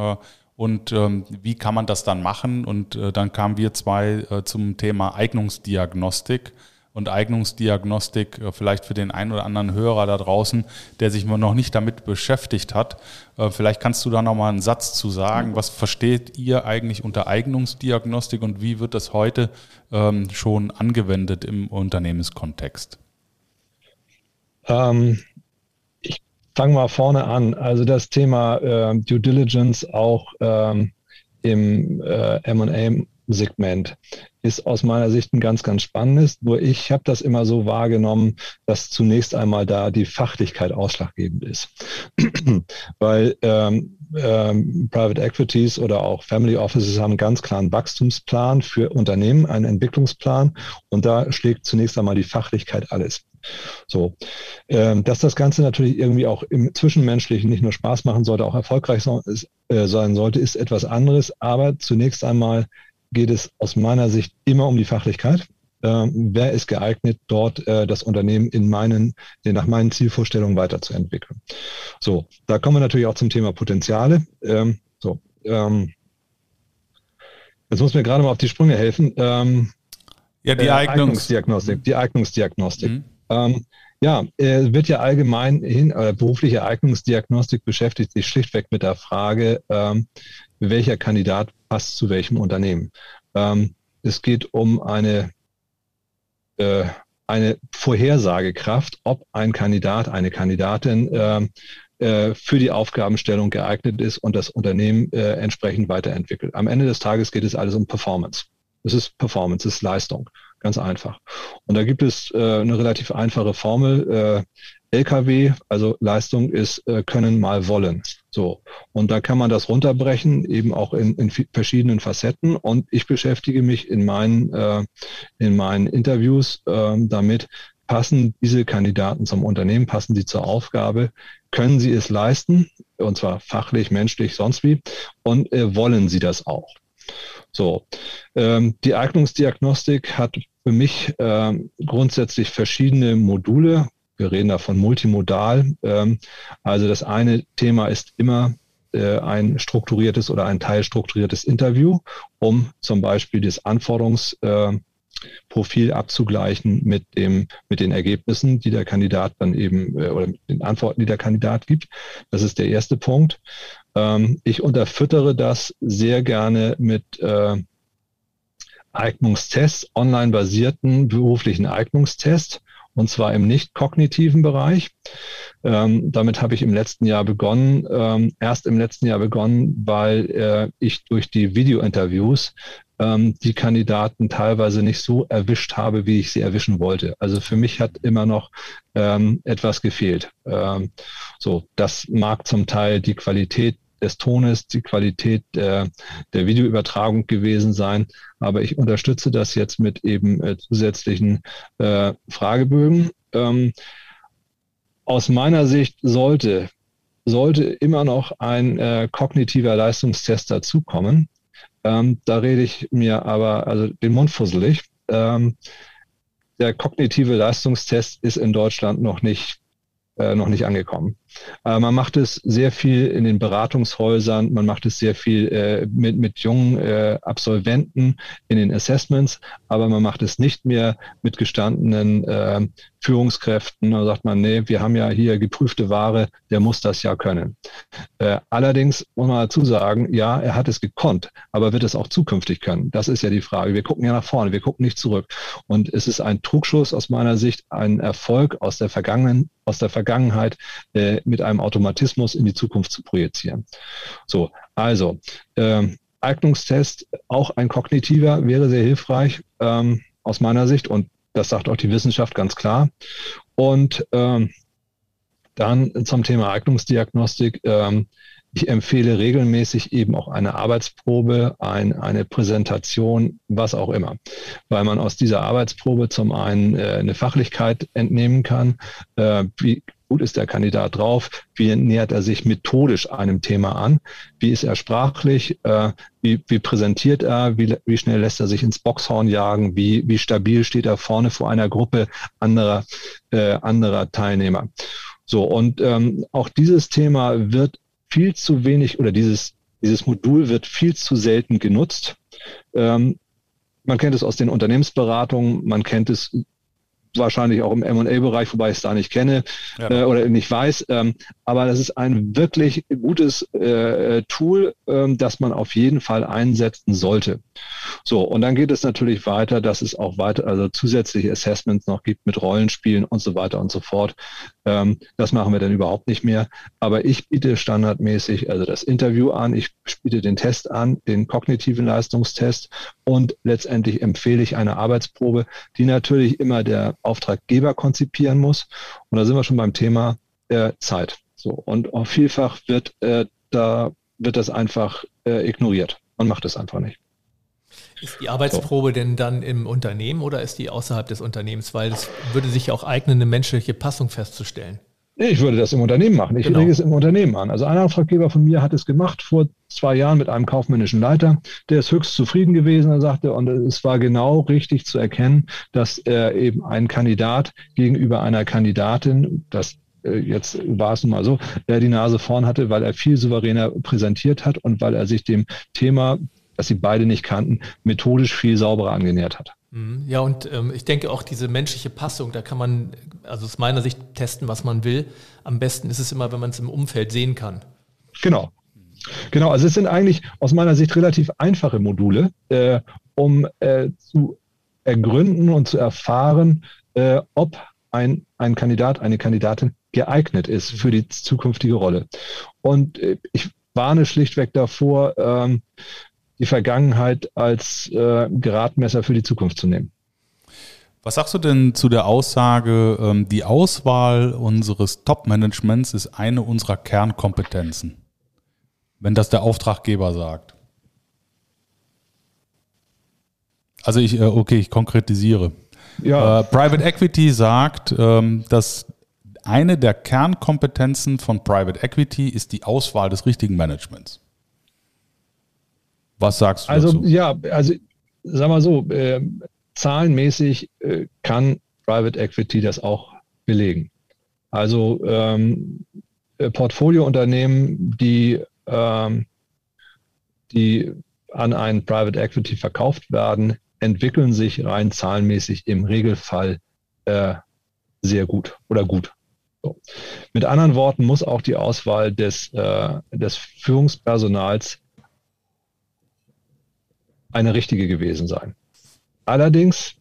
Speaker 3: Und ähm, wie kann man das dann machen? Und dann kamen wir zwei zum Thema Eignungsdiagnostik und Eignungsdiagnostik äh, vielleicht für den einen oder anderen Hörer da draußen, der sich noch nicht damit beschäftigt hat. Äh, vielleicht kannst du da nochmal einen Satz zu sagen. Was versteht ihr eigentlich unter Eignungsdiagnostik und wie wird das heute ähm, schon angewendet im Unternehmenskontext?
Speaker 1: Ähm, ich fange mal vorne an. Also das Thema äh, Due Diligence auch ähm, im äh, MA Segment ist aus meiner Sicht ein ganz, ganz spannendes. Nur ich habe das immer so wahrgenommen, dass zunächst einmal da die Fachlichkeit ausschlaggebend ist. (clears throat) Weil ähm, ähm, Private Equities oder auch Family Offices haben einen ganz klaren Wachstumsplan für Unternehmen, einen Entwicklungsplan und da schlägt zunächst einmal die Fachlichkeit alles. So, ähm, dass das Ganze natürlich irgendwie auch im Zwischenmenschlichen nicht nur Spaß machen sollte, auch erfolgreich so, äh, sein sollte, ist etwas anderes. Aber zunächst einmal geht es aus meiner Sicht immer um die Fachlichkeit. Ähm, wer ist geeignet, dort äh, das Unternehmen in meinen, nach meinen Zielvorstellungen weiterzuentwickeln? So, da kommen wir natürlich auch zum Thema Potenziale. Ähm, so, ähm, jetzt muss mir gerade mal auf die Sprünge helfen. Ähm,
Speaker 3: ja, die
Speaker 1: äh, Eignungsdiagnostik. Die Eignungsdiagnostik. Mhm. Ähm, ja, äh, wird ja allgemein hin, äh, berufliche Eignungsdiagnostik beschäftigt sich schlichtweg mit der Frage, ähm, welcher Kandidat passt zu welchem Unternehmen. Ähm, es geht um eine, äh, eine Vorhersagekraft, ob ein Kandidat, eine Kandidatin äh, äh, für die Aufgabenstellung geeignet ist und das Unternehmen äh, entsprechend weiterentwickelt. Am Ende des Tages geht es alles um Performance. Es ist Performance, es ist Leistung. Ganz einfach. Und da gibt es äh, eine relativ einfache Formel. Äh, LKW, also Leistung ist äh, können mal wollen. So. Und da kann man das runterbrechen, eben auch in, in verschiedenen Facetten. Und ich beschäftige mich in meinen, äh, in meinen Interviews äh, damit, passen diese Kandidaten zum Unternehmen, passen sie zur Aufgabe, können sie es leisten, und zwar fachlich, menschlich, sonst wie, und äh, wollen sie das auch. So, ähm, die Eignungsdiagnostik hat für mich äh, grundsätzlich verschiedene Module. Wir reden da von multimodal. Ähm, also das eine Thema ist immer äh, ein strukturiertes oder ein teilstrukturiertes Interview, um zum Beispiel das Anforderungsprofil äh, abzugleichen mit dem mit den Ergebnissen, die der Kandidat dann eben äh, oder mit den Antworten, die der Kandidat gibt. Das ist der erste Punkt. Ähm, ich unterfüttere das sehr gerne mit Eignungstests, online basierten beruflichen Eignungstests und zwar im nicht kognitiven Bereich. Ähm, damit habe ich im letzten Jahr begonnen, ähm, erst im letzten Jahr begonnen, weil äh, ich durch die Videointerviews ähm, die Kandidaten teilweise nicht so erwischt habe, wie ich sie erwischen wollte. Also für mich hat immer noch ähm, etwas gefehlt. Ähm, so, das mag zum Teil die Qualität des Tones, die Qualität der, der Videoübertragung gewesen sein. Aber ich unterstütze das jetzt mit eben äh, zusätzlichen äh, Fragebögen. Ähm, aus meiner Sicht sollte, sollte immer noch ein äh, kognitiver Leistungstest dazukommen. Ähm, da rede ich mir aber also den Mund fusselig. Ähm, der kognitive Leistungstest ist in Deutschland noch nicht äh, noch nicht angekommen. Äh, man macht es sehr viel in den Beratungshäusern, man macht es sehr viel äh, mit, mit jungen äh, Absolventen in den Assessments, aber man macht es nicht mehr mit gestandenen äh, Führungskräften. Da sagt man, nee, wir haben ja hier geprüfte Ware, der muss das ja können. Äh, allerdings muss man dazu sagen, ja, er hat es gekonnt, aber wird es auch zukünftig können? Das ist ja die Frage. Wir gucken ja nach vorne, wir gucken nicht zurück. Und es ist ein Trugschluss aus meiner Sicht, ein Erfolg aus der Vergangenen, aus der Vergangenheit äh, mit einem Automatismus in die Zukunft zu projizieren. So, also ähm, Eignungstest, auch ein kognitiver, wäre sehr hilfreich ähm, aus meiner Sicht und das sagt auch die Wissenschaft ganz klar. Und ähm, dann zum Thema Eignungsdiagnostik. Ähm, ich empfehle regelmäßig eben auch eine Arbeitsprobe, ein, eine Präsentation, was auch immer, weil man aus dieser Arbeitsprobe zum einen äh, eine Fachlichkeit entnehmen kann, äh, wie gut ist der Kandidat drauf, wie nähert er sich methodisch einem Thema an, wie ist er sprachlich, äh, wie, wie präsentiert er, wie, wie schnell lässt er sich ins Boxhorn jagen, wie, wie stabil steht er vorne vor einer Gruppe anderer, äh, anderer Teilnehmer. So, und ähm, auch dieses Thema wird viel zu wenig oder dieses, dieses Modul wird viel zu selten genutzt. Ähm, man kennt es aus den Unternehmensberatungen, man kennt es wahrscheinlich auch im M&A-Bereich, wobei ich es da nicht kenne ja. äh, oder nicht weiß. Ähm, aber das ist ein wirklich gutes äh, Tool, ähm, das man auf jeden Fall einsetzen sollte. So, und dann geht es natürlich weiter, dass es auch weiter, also zusätzliche Assessments noch gibt mit Rollenspielen und so weiter und so fort. Ähm, das machen wir dann überhaupt nicht mehr. Aber ich biete standardmäßig also das Interview an, ich biete den Test an, den kognitiven Leistungstest und letztendlich empfehle ich eine Arbeitsprobe, die natürlich immer der Auftraggeber konzipieren muss. Und da sind wir schon beim Thema äh, Zeit. So, und auch vielfach wird äh, da wird das einfach äh, ignoriert. Man macht es einfach nicht.
Speaker 4: Ist die Arbeitsprobe so. denn dann im Unternehmen oder ist die außerhalb des Unternehmens? Weil es würde sich ja auch eignen, eine menschliche Passung festzustellen.
Speaker 1: Ich würde das im Unternehmen machen. Ich genau. lege es im Unternehmen an. Also ein Auftraggeber von mir hat es gemacht vor zwei Jahren mit einem kaufmännischen Leiter. Der ist höchst zufrieden gewesen, er sagte, und es war genau richtig zu erkennen, dass er eben ein Kandidat gegenüber einer Kandidatin, das äh, jetzt war es nun mal so, der die Nase vorn hatte, weil er viel souveräner präsentiert hat und weil er sich dem Thema das sie beide nicht kannten, methodisch viel sauberer angenähert hat.
Speaker 4: Mhm. Ja, und ähm, ich denke auch diese menschliche Passung, da kann man, also aus meiner Sicht, testen, was man will. Am besten ist es immer, wenn man es im Umfeld sehen kann.
Speaker 1: Genau. Genau, also es sind eigentlich aus meiner Sicht relativ einfache Module, äh, um äh, zu ergründen und zu erfahren, äh, ob ein, ein Kandidat, eine Kandidatin geeignet ist für die zukünftige Rolle. Und äh, ich warne schlichtweg davor, ähm, die Vergangenheit als äh, Gradmesser für die Zukunft zu nehmen.
Speaker 3: Was sagst du denn zu der Aussage, ähm, die Auswahl unseres Top-Managements ist eine unserer Kernkompetenzen? Wenn das der Auftraggeber sagt. Also ich, äh, okay, ich konkretisiere. Ja. Äh, Private Equity sagt, ähm, dass eine der Kernkompetenzen von Private Equity ist die Auswahl des richtigen Managements. Was sagst du
Speaker 1: also,
Speaker 3: dazu?
Speaker 1: Ja, also sag mal so, äh, zahlenmäßig äh, kann Private Equity das auch belegen. Also ähm, äh, Portfoliounternehmen, die, ähm, die an einen Private Equity verkauft werden, entwickeln sich rein zahlenmäßig im Regelfall äh, sehr gut oder gut. So. Mit anderen Worten muss auch die Auswahl des, äh, des Führungspersonals eine richtige gewesen sein. Allerdings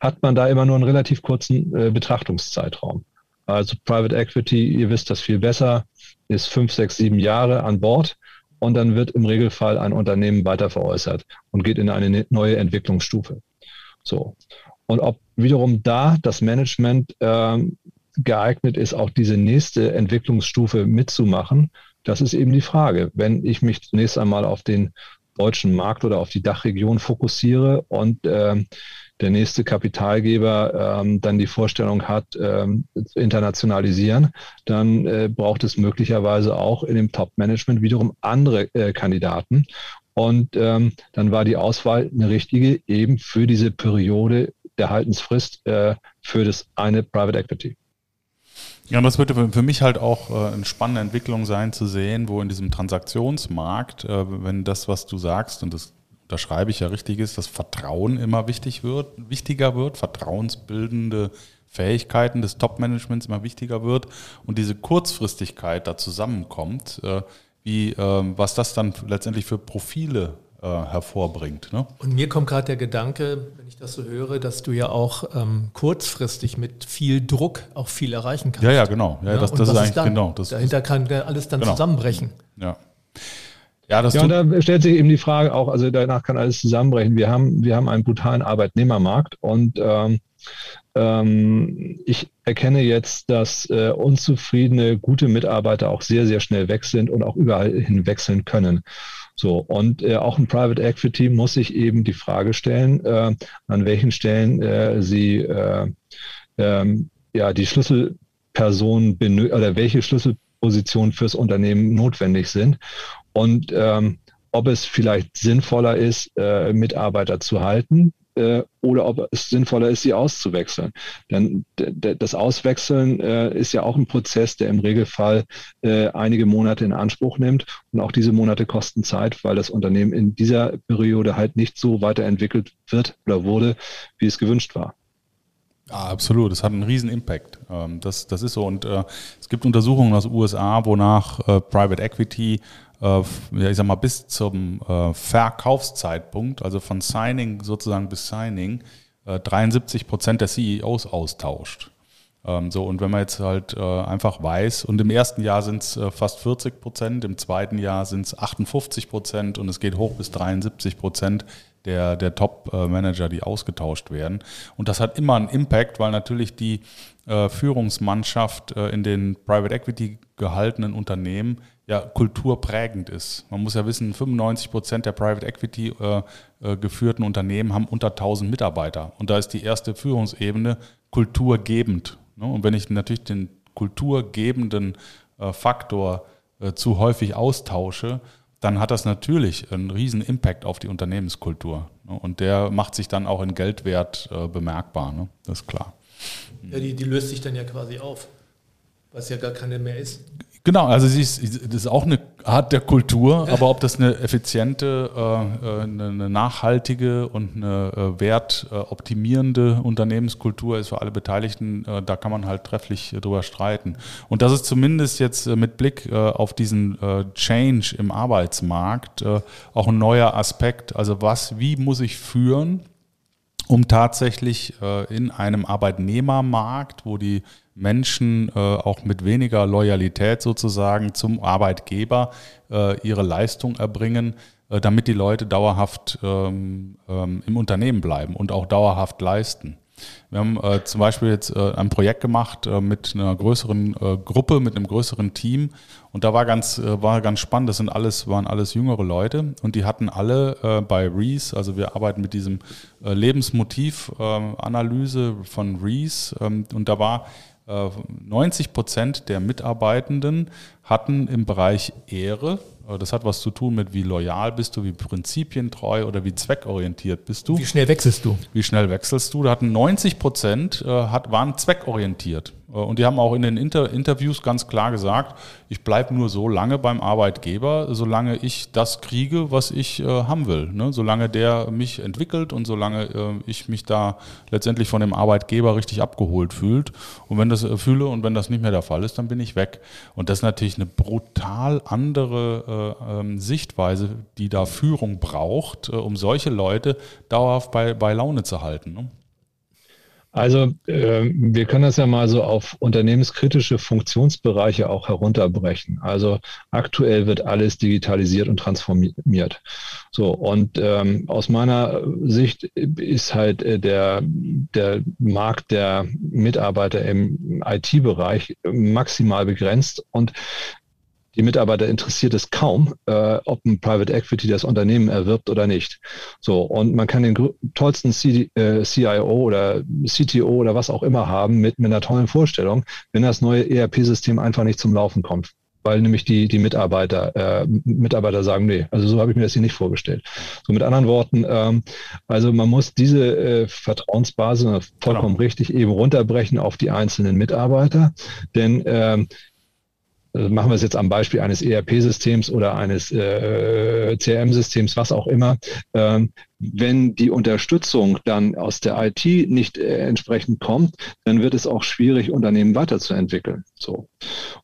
Speaker 1: hat man da immer nur einen relativ kurzen äh, Betrachtungszeitraum. Also Private Equity, ihr wisst das viel besser, ist fünf, sechs, sieben Jahre an Bord und dann wird im Regelfall ein Unternehmen weiter veräußert und geht in eine ne-, neue Entwicklungsstufe. So. Und ob wiederum da das Management ähm, geeignet ist, auch diese nächste Entwicklungsstufe mitzumachen, das ist eben die Frage. Wenn ich mich zunächst einmal auf den deutschen Markt oder auf die Dachregion fokussiere und ähm, der nächste Kapitalgeber ähm, dann die Vorstellung hat, ähm, internationalisieren, dann äh, braucht es möglicherweise auch in dem Top-Management wiederum andere äh, Kandidaten. Und ähm, dann war die Auswahl eine richtige eben für diese Periode der Haltensfrist äh, für das eine Private Equity.
Speaker 3: Ja, das würde für mich halt auch äh, eine spannende Entwicklung sein zu sehen, wo in diesem Transaktionsmarkt, äh, wenn das, was du sagst, und das da schreibe ich ja richtig ist, dass Vertrauen immer wichtig wird, wichtiger wird, vertrauensbildende Fähigkeiten des Top-Managements immer wichtiger wird und diese Kurzfristigkeit da zusammenkommt, äh, wie, was das dann letztendlich für Profile äh, hervorbringt. Ne?
Speaker 4: Und mir kommt gerade der Gedanke, wenn ich das so höre, dass du ja auch ähm, kurzfristig mit viel Druck auch viel erreichen kannst.
Speaker 3: Ja, ja, genau. Ja,
Speaker 4: das, das ist eigentlich dann? genau. Das Dahinter kann alles dann genau. zusammenbrechen.
Speaker 3: Ja.
Speaker 1: Ja, das ja, und da stellt sich eben die Frage auch, also danach kann alles zusammenbrechen. Wir haben, wir haben einen brutalen Arbeitnehmermarkt und ähm, ähm, ich erkenne jetzt, dass äh, unzufriedene, gute Mitarbeiter auch sehr, sehr schnell weg sind und auch überall hin wechseln können. So, und äh, auch ein Private Equity muss sich eben die Frage stellen, äh, an welchen Stellen äh, sie äh, ähm, ja, die Schlüsselpersonen oder welche Schlüsselpositionen fürs Unternehmen notwendig sind. Und ähm, ob es vielleicht sinnvoller ist, äh, Mitarbeiter zu halten, äh, oder ob es sinnvoller ist, sie auszuwechseln. Denn das Auswechseln äh, ist ja auch ein Prozess, der im Regelfall äh, einige Monate in Anspruch nimmt. Und auch diese Monate kosten Zeit, weil das Unternehmen in dieser Periode halt nicht so weiterentwickelt wird oder wurde, wie es gewünscht war.
Speaker 3: Ja, absolut. Das hat einen riesen Impact. Ähm, das, das ist so. Und äh, es gibt Untersuchungen aus den USA, wonach äh, Private Equity ich sag mal, bis zum äh, Verkaufszeitpunkt, also von Signing sozusagen bis Signing, 73 äh, Prozent der CEOs austauscht. Ähm, so, und wenn man jetzt halt einfach weiß, und im ersten Jahr sind es fast 40 Prozent, im zweiten Jahr sind es 58 Prozent und es geht hoch bis 73 Prozent der, der Top-Manager, die ausgetauscht werden. Und das hat immer einen Impact, weil natürlich die Führungsmannschaft in den Private Equity gehaltenen Unternehmen ja kulturprägend ist. Man muss ja wissen, 95 Prozent der Private Equity äh, äh, geführten Unternehmen haben unter 1000 Mitarbeiter. Und da ist die erste Führungsebene kulturgebend. Ne? Und wenn ich natürlich den kulturgebenden äh, Faktor äh, zu häufig austausche, dann hat das natürlich einen riesen Impact auf die Unternehmenskultur. Ne? Und der macht sich dann auch in Geldwert äh, bemerkbar. Ne? Das ist klar.
Speaker 4: Ja, die, die löst sich dann ja quasi auf, was ja gar keine mehr ist.
Speaker 3: Genau, also sie ist, das ist auch eine Art der Kultur, aber ob das eine effiziente, äh, äh, eine nachhaltige und eine äh, wertoptimierende Unternehmenskultur ist für alle Beteiligten, da kann man halt trefflich drüber streiten. Und das ist zumindest jetzt mit Blick auf diesen Change im Arbeitsmarkt auch ein neuer Aspekt. Also was, wie muss ich führen, um tatsächlich in einem Arbeitnehmermarkt, wo die Menschen äh, auch mit weniger Loyalität sozusagen zum Arbeitgeber äh, ihre Leistung erbringen, äh, damit die Leute dauerhaft ähm, ähm, im Unternehmen bleiben und auch dauerhaft leisten. Wir haben äh, zum Beispiel jetzt äh, ein Projekt gemacht äh, mit einer größeren äh, Gruppe, mit einem größeren Team. Und da war ganz, äh, war ganz spannend. Das sind alles, waren alles jüngere Leute und die hatten alle äh, bei Reese, also wir arbeiten mit diesem Lebensmotiv-Analyse von Reese. Ähm, und da war 90 Prozent der Mitarbeitenden hatten im Bereich Ehre, das hat was zu tun mit, wie loyal bist du, wie prinzipientreu oder wie zweckorientiert bist du.
Speaker 4: Wie schnell wechselst du?
Speaker 3: Wie schnell wechselst du? Da hatten 90 Prozent, äh, hat, waren zweckorientiert. Äh, und die haben auch in den Inter Interviews ganz klar gesagt, ich bleibe nur so lange beim Arbeitgeber, solange ich das kriege, was ich äh, haben will. Ne? Solange der mich entwickelt und solange äh, ich mich da letztendlich von dem Arbeitgeber richtig abgeholt fühlt. Und wenn das äh, fühle und wenn das nicht mehr der Fall ist, dann bin ich weg. Und das ist natürlich eine brutal andere äh, ähm, Sichtweise, die da Führung braucht, äh, um solche Leute dauerhaft bei, bei Laune zu halten. Ne?
Speaker 1: Also äh, wir können das ja mal so auf unternehmenskritische Funktionsbereiche auch herunterbrechen. Also aktuell wird alles digitalisiert und transformiert. So und ähm, aus meiner Sicht ist halt äh, der der Markt der Mitarbeiter im IT-Bereich maximal begrenzt und die Mitarbeiter interessiert es kaum, äh, ob ein Private Equity das Unternehmen erwirbt oder nicht. So, und man kann den tollsten CD, äh, CIO oder CTO oder was auch immer haben mit, mit einer tollen Vorstellung, wenn das neue ERP-System einfach nicht zum Laufen kommt. Weil nämlich die, die Mitarbeiter, äh, Mitarbeiter sagen, nee, also so habe ich mir das hier nicht vorgestellt. So mit anderen Worten, ähm, also man muss diese äh, Vertrauensbasis vollkommen genau. richtig eben runterbrechen auf die einzelnen Mitarbeiter. Denn ähm, also machen wir es jetzt am Beispiel eines ERP-Systems oder eines äh, CRM-Systems, was auch immer, ähm, wenn die Unterstützung dann aus der IT nicht äh, entsprechend kommt, dann wird es auch schwierig, Unternehmen weiterzuentwickeln. So.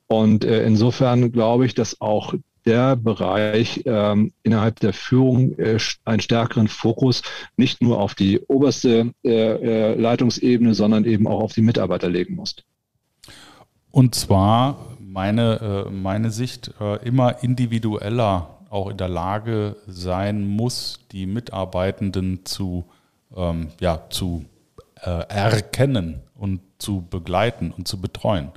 Speaker 1: Und äh, insofern glaube ich, dass auch der Bereich ähm, innerhalb der Führung äh, einen stärkeren Fokus nicht nur auf die oberste äh, äh, Leitungsebene, sondern eben auch auf die Mitarbeiter legen muss.
Speaker 3: Und zwar meine, äh, meine Sicht äh, immer individueller auch in der Lage sein muss, die Mitarbeitenden zu, ähm, ja, zu äh, erkennen und zu begleiten und zu betreuen.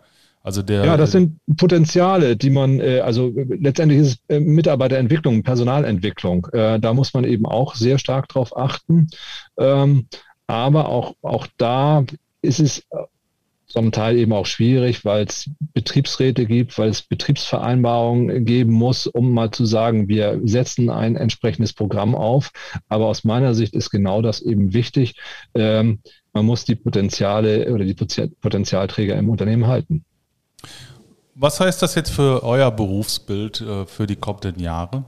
Speaker 1: Also der, ja, das sind Potenziale, die man, also letztendlich ist es Mitarbeiterentwicklung, Personalentwicklung. Da muss man eben auch sehr stark drauf achten. Ähm, aber auch, auch da ist es zum Teil eben auch schwierig, weil es Betriebsräte gibt, weil es Betriebsvereinbarungen geben muss, um mal zu sagen, wir setzen ein entsprechendes Programm auf. Aber aus meiner Sicht ist genau das eben wichtig. Ähm, man muss die Potenziale oder die Potenzialträger im Unternehmen halten.
Speaker 3: Was heißt das jetzt für euer Berufsbild äh, für die kommenden Jahre?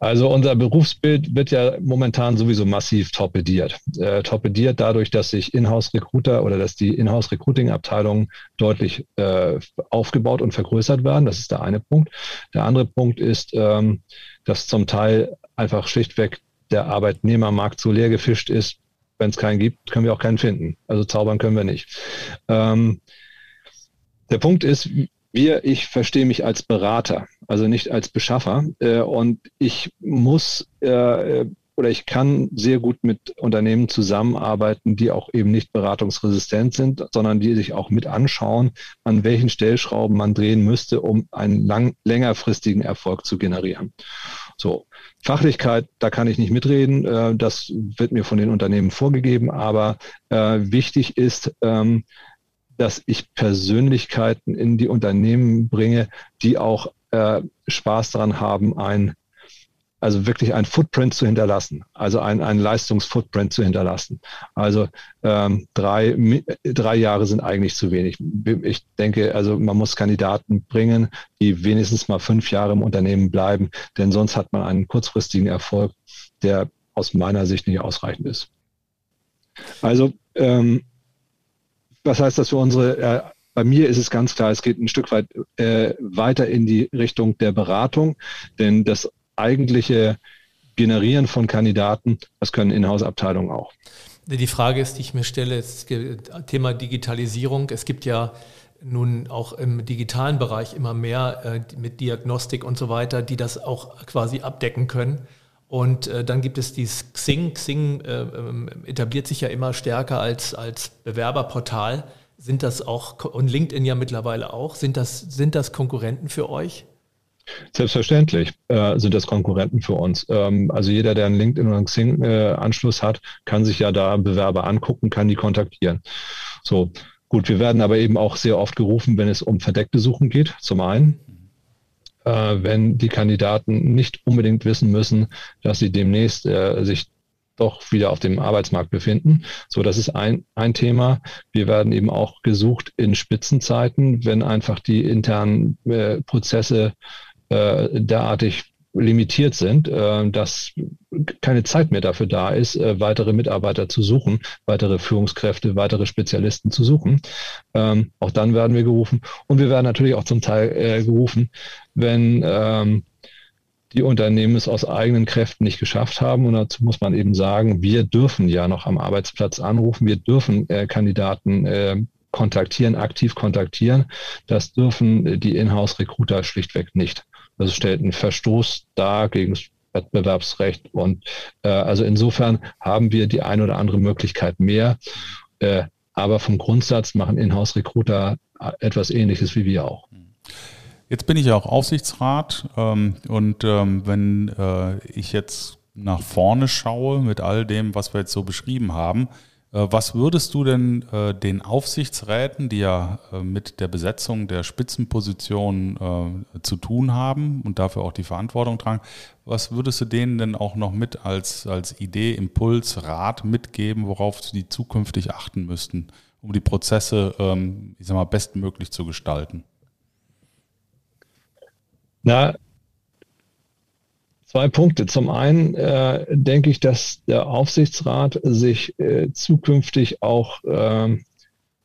Speaker 1: Also unser Berufsbild wird ja momentan sowieso massiv torpediert. Äh, torpediert dadurch, dass sich Inhouse-Recruiter oder dass die Inhouse-Recruiting-Abteilungen deutlich äh, aufgebaut und vergrößert werden. Das ist der eine Punkt. Der andere Punkt ist, ähm, dass zum Teil einfach schlichtweg der Arbeitnehmermarkt so leer gefischt ist. Wenn es keinen gibt, können wir auch keinen finden. Also zaubern können wir nicht. Ähm, der Punkt ist, wir, ich verstehe mich als Berater, also nicht als Beschaffer. Äh, und ich muss äh, oder ich kann sehr gut mit Unternehmen zusammenarbeiten, die auch eben nicht beratungsresistent sind, sondern die sich auch mit anschauen, an welchen Stellschrauben man drehen müsste, um einen lang, längerfristigen Erfolg zu generieren. So, Fachlichkeit, da kann ich nicht mitreden. Äh, das wird mir von den Unternehmen vorgegeben, aber wichtig ist, ähm, dass ich Persönlichkeiten in die Unternehmen bringe, die auch äh, Spaß daran haben, ein also wirklich ein Footprint zu hinterlassen, also ein, ein Leistungsfootprint zu hinterlassen. Also ähm, drei, drei Jahre sind eigentlich zu wenig. Ich denke, also man muss Kandidaten bringen, die wenigstens mal fünf Jahre im Unternehmen bleiben, denn sonst hat man einen kurzfristigen Erfolg, der aus meiner Sicht nicht ausreichend ist. Also ähm, was heißt das für unsere, äh, bei mir ist es ganz klar, es geht ein Stück weit äh, weiter in die Richtung der Beratung, denn das eigentliche Generieren von Kandidaten, das können Inhouse-Abteilungen auch.
Speaker 4: Die Frage ist, die ich mir stelle, ist Thema Digitalisierung. Es gibt ja nun auch im digitalen Bereich immer mehr äh, mit Diagnostik und so weiter, die das auch quasi abdecken können. Und äh, dann gibt es dieses Xing. Xing äh, ähm, etabliert sich ja immer stärker als, als Bewerberportal. Sind das auch, und LinkedIn ja mittlerweile auch, sind das, sind das Konkurrenten für euch?
Speaker 1: Selbstverständlich äh, sind das Konkurrenten für uns. Ähm, also jeder, der einen LinkedIn oder einen Xing-Anschluss äh, hat, kann sich ja da Bewerber angucken, kann die kontaktieren. So, gut, wir werden aber eben auch sehr oft gerufen, wenn es um verdeckte Suchen geht, zum einen wenn die Kandidaten nicht unbedingt wissen müssen, dass sie demnächst äh, sich doch wieder auf dem Arbeitsmarkt befinden. So, das ist ein, ein Thema. Wir werden eben auch gesucht in Spitzenzeiten, wenn einfach die internen äh, Prozesse äh, derartig limitiert sind, äh, dass keine Zeit mehr dafür da ist, äh, weitere Mitarbeiter zu suchen, weitere Führungskräfte, weitere Spezialisten zu suchen. Ähm, auch dann werden wir gerufen. Und wir werden natürlich auch zum Teil äh, gerufen, wenn ähm, die Unternehmen es aus eigenen Kräften nicht geschafft haben. Und dazu muss man eben sagen, wir dürfen ja noch am Arbeitsplatz anrufen, wir dürfen Kandidaten kontaktieren, aktiv kontaktieren. Das dürfen die Inhouse-Recruiter schlichtweg nicht. Das stellt einen Verstoß dar gegen das Wettbewerbsrecht. Und äh, also insofern haben wir die eine oder andere Möglichkeit mehr. Äh, aber vom Grundsatz machen Inhouse-Recruiter etwas Ähnliches wie wir auch.
Speaker 3: Jetzt bin ich ja auch Aufsichtsrat ähm, und ähm, wenn äh, ich jetzt nach vorne schaue mit all dem, was wir jetzt so beschrieben haben, äh, was würdest du denn äh, den Aufsichtsräten, die ja äh, mit der Besetzung der Spitzenposition zu tun haben und dafür auch die Verantwortung tragen, was würdest du denen denn auch noch mit als, als Idee, Impuls, Rat mitgeben, worauf sie zukünftig achten müssten, um die Prozesse, ähm, ich sag mal, bestmöglich zu gestalten?
Speaker 1: Na, Zwei Punkte. Zum einen äh, denke ich, dass der Aufsichtsrat sich äh, zukünftig auch äh,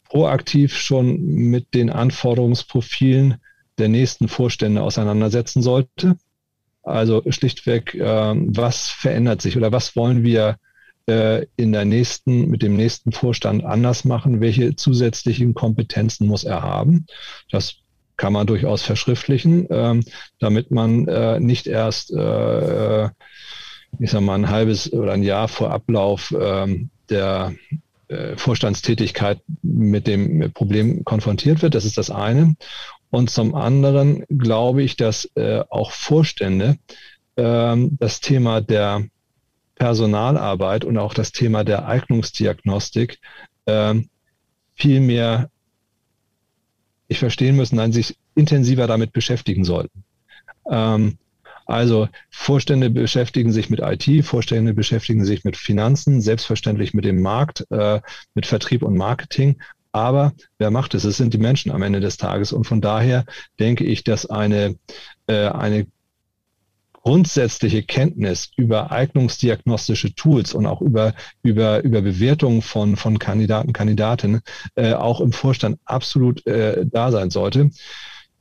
Speaker 1: proaktiv schon mit den Anforderungsprofilen der nächsten Vorstände auseinandersetzen sollte. Also schlichtweg, äh, was verändert sich oder was wollen wir äh, in der nächsten, mit dem nächsten Vorstand anders machen? Welche zusätzlichen Kompetenzen muss er haben? Das kann man durchaus verschriftlichen, ähm, damit man äh, nicht erst, äh, ich sag mal, ein halbes oder ein Jahr vor Ablauf ähm, der äh, Vorstandstätigkeit mit dem Problem konfrontiert wird. Das ist das eine. Und zum anderen glaube ich, dass äh, auch Vorstände ähm, das Thema der Personalarbeit und auch das Thema der Eignungsdiagnostik ähm, viel mehr nicht verstehen müssen, nein, sich intensiver damit beschäftigen sollten. Ähm, also Vorstände beschäftigen sich mit IT, Vorstände beschäftigen sich mit Finanzen, selbstverständlich mit dem Markt, äh, mit Vertrieb und Marketing. Aber wer macht es? Es sind die Menschen am Ende des Tages. Und von daher denke ich, dass eine, äh, eine grundsätzliche Kenntnis über eignungsdiagnostische Tools und auch über, über, über Bewertungen von, von Kandidaten, Kandidatinnen äh, auch im Vorstand absolut äh, da sein sollte.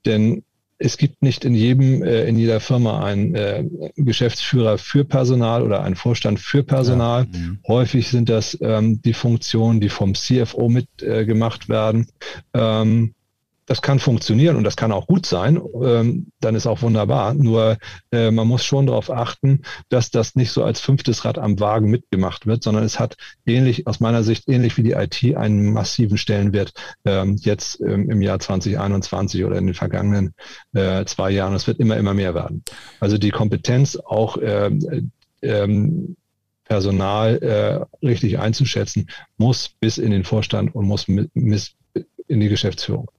Speaker 1: Denn es gibt nicht in jedem, äh, in jeder Firma einen äh, Geschäftsführer für Personal oder einen Vorstand für Personal. Ja, mhm. Häufig sind das ähm, die Funktionen, die vom CFO mitgemacht äh, werden. Ähm, das kann funktionieren und das kann auch gut sein, ähm, dann ist auch wunderbar. Nur äh, man muss schon darauf achten, dass das nicht so als fünftes Rad am Wagen mitgemacht wird, sondern es hat ähnlich, aus meiner Sicht, ähnlich wie die IT, einen massiven Stellenwert ähm, jetzt ähm, im Jahr 2021 oder in den vergangenen äh, zwei Jahren. Es wird immer, immer mehr werden. Also die Kompetenz auch äh, ähm, Personal äh, richtig einzuschätzen, muss bis in den Vorstand und muss mit, bis in die Geschäftsführung.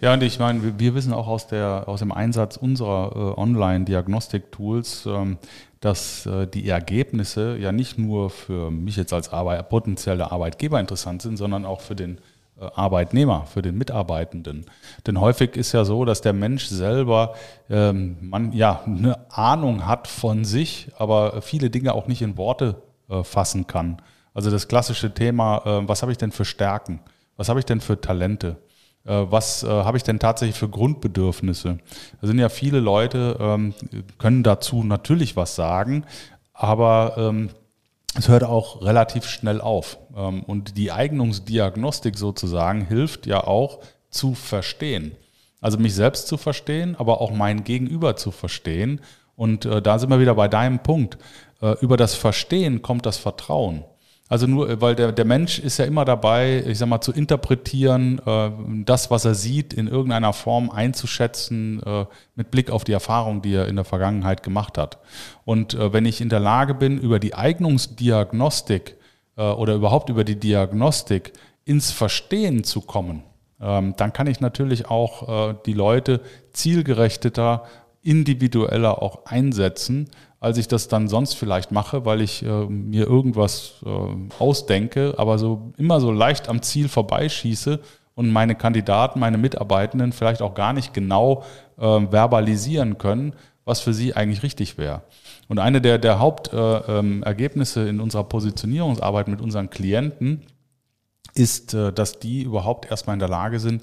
Speaker 3: Ja, und ich meine, wir wissen auch aus, der, aus dem Einsatz unserer äh, Online-Diagnostik-Tools, ähm, dass äh, die Ergebnisse ja nicht nur für mich jetzt als Arbeit, potenzielle Arbeitgeber interessant sind, sondern auch für den äh, Arbeitnehmer, für den Mitarbeitenden. Denn häufig ist ja so, dass der Mensch selber ähm, man, ja, eine Ahnung hat von sich, aber viele Dinge auch nicht in Worte äh, fassen kann. Also das klassische Thema, äh, was habe ich denn für Stärken? Was habe ich denn für Talente? Äh, was äh, habe ich denn tatsächlich für Grundbedürfnisse? Da sind ja viele Leute, ähm, können dazu natürlich was sagen, aber ähm, es hört auch relativ schnell auf. Ähm, und die Eignungsdiagnostik sozusagen hilft ja auch zu verstehen. Also mich selbst zu verstehen, aber auch mein Gegenüber zu verstehen. Und äh, da sind wir wieder bei deinem Punkt. äh, über das Verstehen kommt das Vertrauen. Also nur, äh, weil der, der Mensch ist ja immer dabei, ich sag mal, zu interpretieren, äh, das, was er sieht, in irgendeiner Form einzuschätzen, äh, mit Blick auf die Erfahrung, die er in der Vergangenheit gemacht hat. Und äh, wenn ich in der Lage bin, über die Eignungsdiagnostik äh, oder überhaupt über die Diagnostik ins Verstehen zu kommen, ähm, dann kann ich natürlich auch äh, die Leute zielgerichteter, individueller auch einsetzen, als ich das dann sonst vielleicht mache, weil ich äh, mir irgendwas äh, ausdenke, aber so immer so leicht am Ziel vorbeischieße und meine Kandidaten, meine Mitarbeitenden vielleicht auch gar nicht genau äh, verbalisieren können, was für sie eigentlich richtig wäre. Und eine der, der Hauptergebnisse äh, ähm, in unserer Positionierungsarbeit mit unseren Klienten ist, äh, dass die überhaupt erstmal in der Lage sind,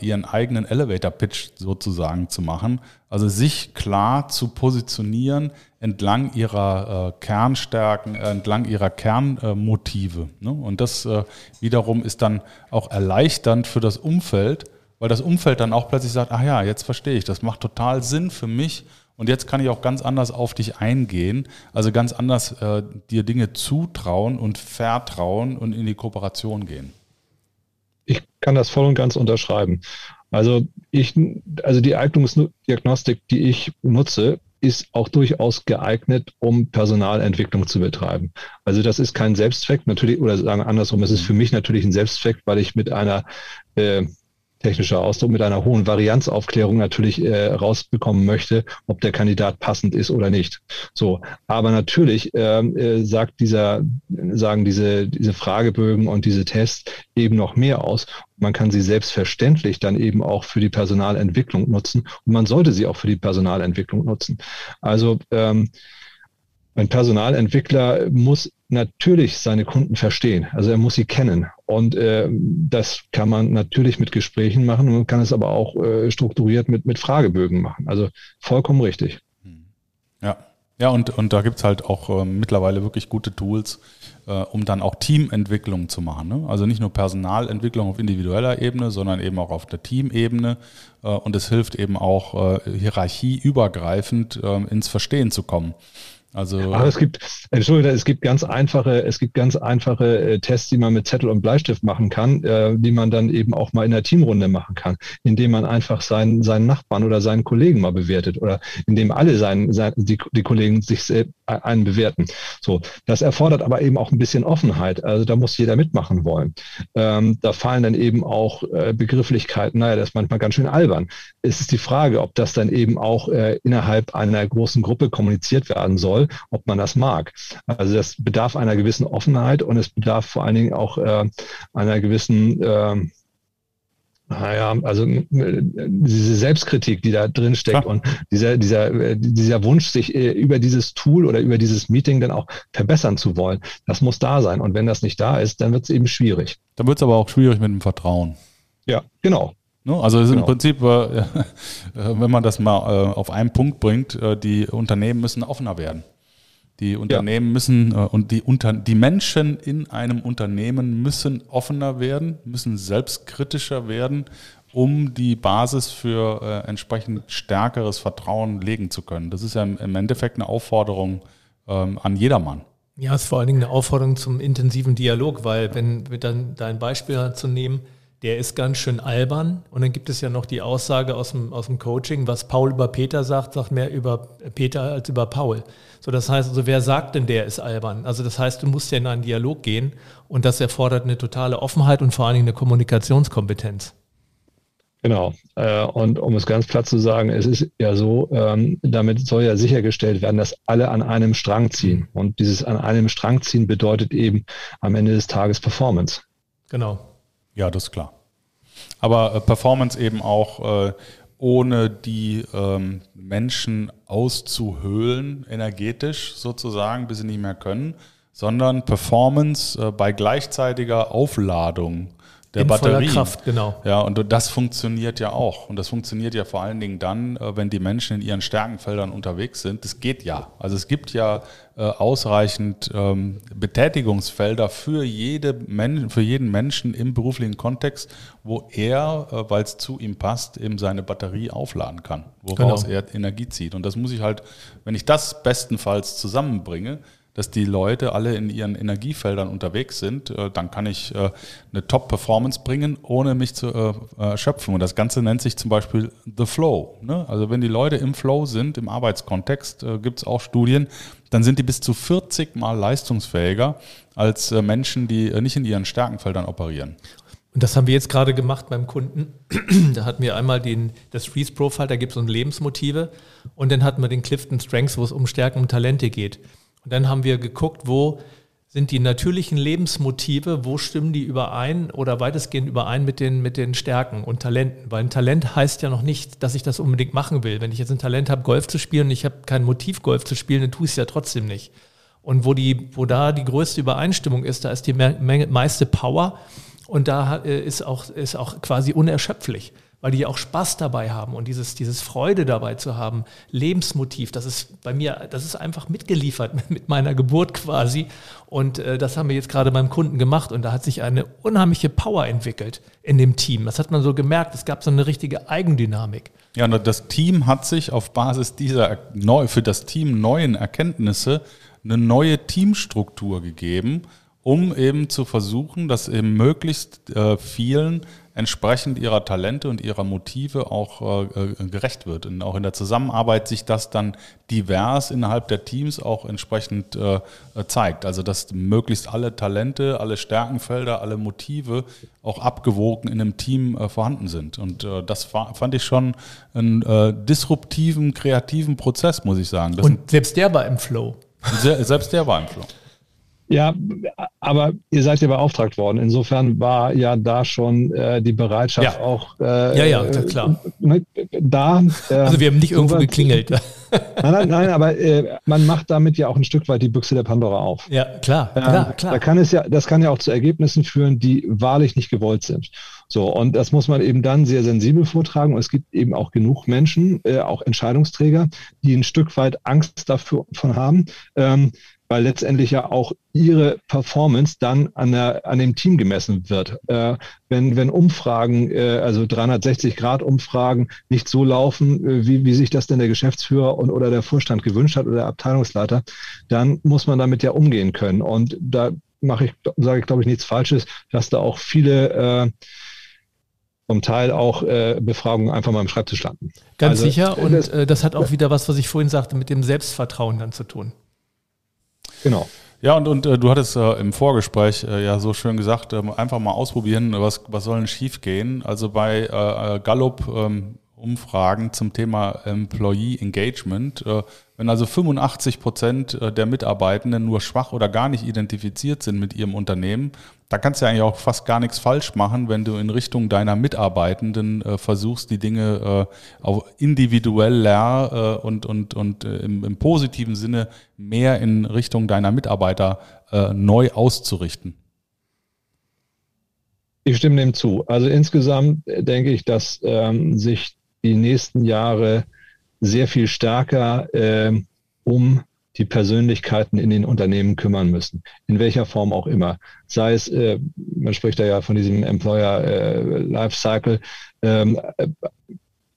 Speaker 3: ihren eigenen Elevator-Pitch sozusagen zu machen. Also sich klar zu positionieren entlang ihrer äh, Kernstärken, entlang ihrer Kernmotive. Ne? Und das wiederum ist dann auch erleichternd für das Umfeld, weil das Umfeld dann auch plötzlich sagt, ach ja, jetzt verstehe ich, das macht total Sinn für mich und jetzt kann ich auch ganz anders auf dich eingehen, also ganz anders äh, dir Dinge zutrauen und vertrauen und in die Kooperation gehen.
Speaker 1: Ich kann das voll und ganz unterschreiben. Also ich, also die Eignungsdiagnostik, die ich nutze, ist auch durchaus geeignet, um Personalentwicklung zu betreiben. Also das ist kein Selbstzweck, natürlich, oder sagen andersrum, es ist für mich natürlich ein Selbstzweck, weil ich mit einer äh, technischer Ausdruck, mit einer hohen Varianzaufklärung natürlich äh, rausbekommen möchte, ob der Kandidat passend ist oder nicht. So, aber natürlich ähm, äh, sagt dieser, sagen diese, diese Fragebögen und diese Tests eben noch mehr aus. Man kann sie selbstverständlich dann eben auch für die Personalentwicklung nutzen und man sollte sie auch für die Personalentwicklung nutzen. Also ähm, ein Personalentwickler muss natürlich seine Kunden verstehen. Also er muss sie kennen. Und äh, das kann man natürlich mit Gesprächen machen. Man kann es aber auch äh, strukturiert mit, mit Fragebögen machen. Also vollkommen richtig.
Speaker 3: Ja. Ja, und, und da gibt's halt auch äh, mittlerweile wirklich gute Tools, äh, um dann auch Teamentwicklung zu machen. Ne? Also nicht nur Personalentwicklung auf individueller Ebene, sondern eben auch auf der Teamebene. Äh, und es hilft eben auch äh, hierarchieübergreifend äh, ins Verstehen zu kommen.
Speaker 1: Also Aber es gibt, Entschuldigung, es gibt ganz einfache, es gibt ganz einfache äh, Tests, die man mit Zettel und Bleistift machen kann, äh, die man dann eben auch mal in der Teamrunde machen kann, indem man einfach seinen, seinen Nachbarn oder seinen Kollegen mal bewertet oder indem alle seinen, seinen die, die Kollegen sich äh, einen bewerten. So, das erfordert aber eben auch ein bisschen Offenheit. Also da muss jeder mitmachen wollen. Ähm, da fallen dann eben auch äh, Begrifflichkeiten. Naja, das ist manchmal ganz schön albern. Es ist die Frage, ob das dann eben auch äh, innerhalb einer großen Gruppe kommuniziert werden soll soll, ob man das mag. Also das bedarf einer gewissen Offenheit und es bedarf vor allen Dingen auch äh, einer gewissen äh, naja, also äh, diese Selbstkritik, die da drin steckt und dieser, dieser, äh, dieser Wunsch, sich äh, über dieses Tool oder über dieses Meeting dann auch verbessern zu wollen, das muss da sein. Und wenn das nicht da ist, dann wird es eben schwierig.
Speaker 3: Dann wird es aber auch schwierig mit dem Vertrauen.
Speaker 1: Ja, genau.
Speaker 3: Ne? Also genau. im Prinzip, (laughs) äh, wenn man das mal äh, auf einen Punkt bringt, äh, die Unternehmen müssen offener werden. Die Unternehmen ja. müssen und die, Unter die Menschen in einem Unternehmen müssen offener werden, müssen selbstkritischer werden, um die Basis für äh, entsprechend stärkeres Vertrauen legen zu können. Das ist ja im, im Endeffekt eine Aufforderung ähm, an jedermann.
Speaker 4: Ja, es ist vor allen Dingen eine Aufforderung zum intensiven Dialog, weil wenn wir dann dein Beispiel zu nehmen, der ist ganz schön albern. Und dann gibt es ja noch die Aussage aus dem, aus dem Coaching, was Paul über Peter sagt, sagt mehr über Peter als über Paul. So, das heißt also, wer sagt denn, der ist albern? Also das heißt, du musst ja in einen Dialog gehen und das erfordert eine totale Offenheit und vor allen Dingen eine Kommunikationskompetenz.
Speaker 1: Genau. Äh, und um es ganz platt zu sagen, es ist ja so, ähm, damit soll ja sichergestellt werden, dass alle an einem Strang ziehen. Und dieses an einem Strang ziehen bedeutet eben am Ende des Tages Performance.
Speaker 3: Genau. Ja, das ist klar. Aber äh, Performance eben auch äh, ohne die ähm, Menschen auszuhöhlen, energetisch sozusagen, bis sie nicht mehr können, sondern Performance äh, bei gleichzeitiger Aufladung der
Speaker 4: In
Speaker 3: Batterie.
Speaker 4: Kraft, genau.
Speaker 3: Ja, und das funktioniert ja auch. Und das funktioniert ja vor allen Dingen dann, äh, wenn die Menschen in ihren Stärkenfeldern unterwegs sind. Das geht ja. Also es gibt ja äh, ausreichend ähm, Betätigungsfelder für, jede Men für jeden Menschen im beruflichen Kontext, wo er, äh, weil es zu ihm passt, eben seine Batterie aufladen kann, woraus
Speaker 4: Genau.
Speaker 3: er Energie zieht. Und das muss ich halt, wenn ich das bestenfalls zusammenbringe, dass die Leute alle in ihren Energiefeldern unterwegs sind, äh, dann kann ich äh, eine Top-Performance bringen, ohne mich zu äh, erschöpfen. Und das Ganze nennt sich zum Beispiel The Flow. Ne? Also wenn die Leute im Flow sind, im Arbeitskontext, gibt es auch Studien, dann sind die bis zu 40 Mal leistungsfähiger als Menschen, die nicht in ihren Stärkenfeldern operieren.
Speaker 4: Und das haben wir jetzt gerade gemacht beim Kunden. (clears throat) da hatten wir einmal den, das Reese Profile, da gibt es so Lebensmotive. Und dann hatten wir den Clifton Strengths, wo es um Stärken und Talente geht. Und dann haben wir geguckt, wo sind die natürlichen Lebensmotive, wo stimmen die überein oder weitestgehend überein mit den, mit den Stärken und Talenten? Weil ein Talent heißt ja noch nicht, dass ich das unbedingt machen will. Wenn ich jetzt ein Talent habe, Golf zu spielen und ich habe kein Motiv, Golf zu spielen, dann tue ich es ja trotzdem nicht. Und wo, die, wo da die größte Übereinstimmung ist, da ist die me- Menge- meiste Power und da äh, ist auch, ist auch quasi unerschöpflich, weil die auch Spaß dabei haben und dieses, dieses Freude dabei zu haben, Lebensmotiv, das ist bei mir, das ist einfach mitgeliefert (laughs) mit meiner Geburt quasi. Und äh, das haben wir jetzt gerade beim Kunden gemacht und da hat sich eine unheimliche Power entwickelt in dem Team. Das hat man so gemerkt, es gab so eine richtige Eigendynamik.
Speaker 3: Ja, und das Team hat sich auf Basis dieser neu, für das Team neuen Erkenntnisse eine neue Teamstruktur gegeben, um eben zu versuchen, dass eben möglichst äh, vielen entsprechend ihrer Talente und ihrer Motive auch äh, gerecht wird. Und auch in der Zusammenarbeit sich das dann divers innerhalb der Teams auch entsprechend äh, zeigt. Also dass möglichst alle Talente, alle Stärkenfelder, alle Motive auch abgewogen in einem Team äh, vorhanden sind. Und äh, das fand ich schon einen äh, disruptiven, kreativen Prozess, muss ich sagen. Das
Speaker 4: Und selbst der war im Flow.
Speaker 3: se- selbst der war im Flow.
Speaker 1: Ja, aber ihr seid ja beauftragt worden. Insofern war ja da schon äh, die Bereitschaft
Speaker 4: Ja.
Speaker 1: auch äh,
Speaker 4: Ja, ja, klar.
Speaker 1: äh, da. Äh,
Speaker 4: Also wir haben nicht irgendwo
Speaker 1: sowas-
Speaker 4: geklingelt. (laughs)
Speaker 1: Nein, nein, nein, aber äh, man macht damit ja auch ein Stück weit die Büchse der Pandora auf.
Speaker 4: Ja, klar,
Speaker 1: Ähm,
Speaker 4: klar,
Speaker 1: Da
Speaker 4: klar.
Speaker 1: kann es ja, das kann ja auch zu Ergebnissen führen, die wahrlich nicht gewollt sind. So, und das muss man eben dann sehr sensibel vortragen. Und es gibt eben auch genug Menschen, äh, auch Entscheidungsträger, die ein Stück weit Angst dafür von haben, ähm, weil letztendlich ja auch ihre Performance dann an, der, an dem Team gemessen wird. Äh, wenn, wenn Umfragen, äh, also 360-Grad-Umfragen nicht so laufen, äh, wie, wie sich das denn der Geschäftsführer und, oder der Vorstand gewünscht hat oder der Abteilungsleiter, dann muss man damit ja umgehen können. Und da mache ich, sage ich, glaube ich, nichts Falsches, dass da auch viele äh, zum Teil auch äh, Befragungen einfach mal im Schreibtisch landen.
Speaker 4: Ganz
Speaker 1: Also,
Speaker 4: sicher. Und
Speaker 1: das-
Speaker 4: äh, das hat auch wieder was, was ich vorhin sagte, mit dem Selbstvertrauen dann zu tun.
Speaker 1: Genau.
Speaker 3: Ja, und, und äh, du hattest äh, im Vorgespräch äh, ja so schön gesagt, ähm, einfach mal ausprobieren, was, was soll denn schief gehen. Also bei äh, äh, Gallup ähm, Umfragen zum Thema Employee Engagement, äh, wenn also 85 Prozent äh, der Mitarbeitenden nur schwach oder gar nicht identifiziert sind mit ihrem Unternehmen, da kannst du ja eigentlich auch fast gar nichts falsch machen, wenn du in Richtung deiner Mitarbeitenden äh, versuchst, die Dinge äh, auch individueller äh, und, und, und äh, im, im positiven Sinne mehr in Richtung deiner Mitarbeiter äh, neu auszurichten.
Speaker 1: Ich stimme dem zu. Also insgesamt denke ich, dass ähm, sich die nächsten Jahre sehr viel stärker ähm, um die Persönlichkeiten in den Unternehmen kümmern müssen, in welcher Form auch immer. Sei es, äh, man spricht da ja von diesem Employer äh, Lifecycle, ähm, äh,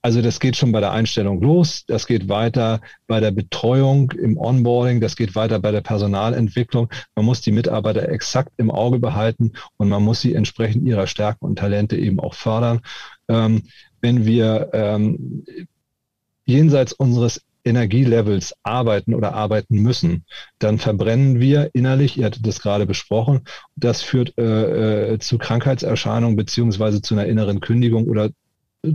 Speaker 1: also das geht schon bei der Einstellung los, das geht weiter bei der Betreuung im Onboarding, das geht weiter bei der Personalentwicklung. Man muss die Mitarbeiter exakt im Auge behalten und man muss sie entsprechend ihrer Stärken und Talente eben auch fördern. Ähm, wenn wir ähm, jenseits unseres Energielevels arbeiten oder arbeiten müssen, dann verbrennen wir innerlich, ihr hattet das gerade besprochen, das führt äh, äh, zu Krankheitserscheinungen beziehungsweise zu einer inneren Kündigung oder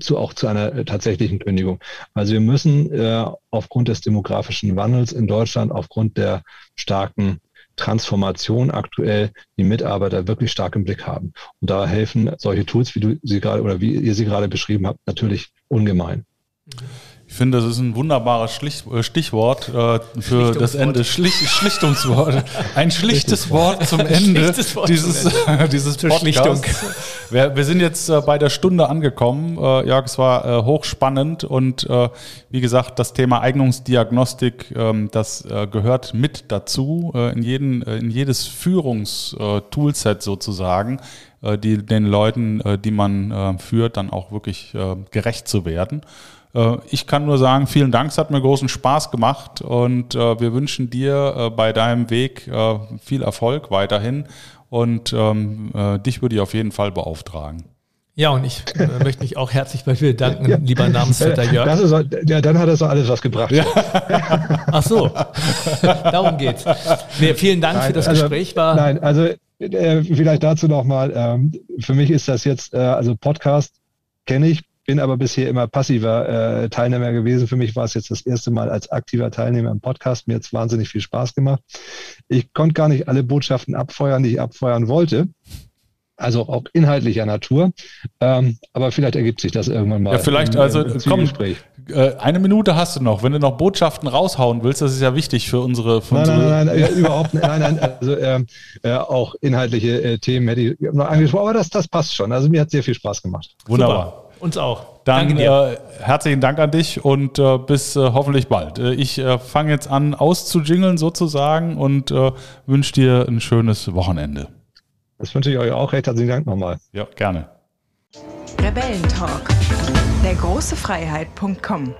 Speaker 1: zu, auch zu einer äh, tatsächlichen Kündigung. Also wir müssen äh, aufgrund des demografischen Wandels in Deutschland, aufgrund der starken Transformation aktuell die Mitarbeiter wirklich stark im Blick haben. Und da helfen solche Tools, wie du sie gerade oder wie ihr sie gerade beschrieben habt, natürlich ungemein.
Speaker 3: Ich finde, das ist ein wunderbares Schlicht, äh, Stichwort äh, für das Ende. Schlicht, Schlichtungswort. Ein schlichtes Wort zum Ende Wort dieses, zum Ende. (laughs) dieses Podcasts. Wir, wir, sind jetzt äh, bei der Stunde angekommen. Äh, Jörg, es war äh, hochspannend und äh, wie gesagt, das Thema Eignungsdiagnostik, ähm, das gehört mit dazu in, jeden, in jedes Führungstoolset sozusagen, die den Leuten, die man führt, dann auch wirklich gerecht zu werden. Äh, ich kann nur sagen, vielen Dank, es hat mir großen Spaß gemacht und äh, wir wünschen dir äh, bei deinem Weg viel Erfolg weiterhin und ähm, dich würde ich auf jeden Fall beauftragen.
Speaker 4: Ja, und ich (laughs) möchte mich auch herzlich bei dir danken, ja. lieber Namensvetter Jörg.
Speaker 1: Das ist, ja, dann hat das doch alles was gebracht. Ja. (laughs) (laughs)
Speaker 4: Ach so, darum geht's. Nee, vielen Dank nein, für das also, Gespräch.
Speaker 1: War nein, also äh, vielleicht dazu nochmal. Ähm, für mich ist das jetzt, äh, also Podcast kenne ich, bin aber bisher immer passiver äh, Teilnehmer gewesen. Für mich war es jetzt das erste Mal als aktiver Teilnehmer im Podcast. Mir hat es wahnsinnig viel Spaß gemacht. Ich konnte gar nicht alle Botschaften abfeuern, die ich abfeuern wollte. Also auch inhaltlicher Natur. Ähm, aber vielleicht ergibt sich das irgendwann mal.
Speaker 3: Ja, vielleicht, im, also im komm, äh, eine Minute hast du noch. Wenn du noch Botschaften raushauen willst, das ist ja wichtig für unsere. Für
Speaker 1: nein,
Speaker 3: unsere
Speaker 1: nein, nein, nein, überhaupt nicht. Nein, nein, also äh, äh, auch inhaltliche äh, Themen hätte ich noch angesprochen, aber das, das passt schon. Also mir hat sehr viel Spaß gemacht.
Speaker 3: Wunderbar.
Speaker 4: Super. Uns auch.
Speaker 3: Dann äh, herzlichen Dank an dich und äh, bis äh, hoffentlich bald. Äh, ich äh, fange jetzt an auszujingeln sozusagen und äh, wünsche dir ein schönes Wochenende.
Speaker 1: Das wünsche ich euch auch. Recht herzlichen Dank nochmal.
Speaker 3: Ja, gerne.
Speaker 2: Rebellentalk. Der große Freiheit.com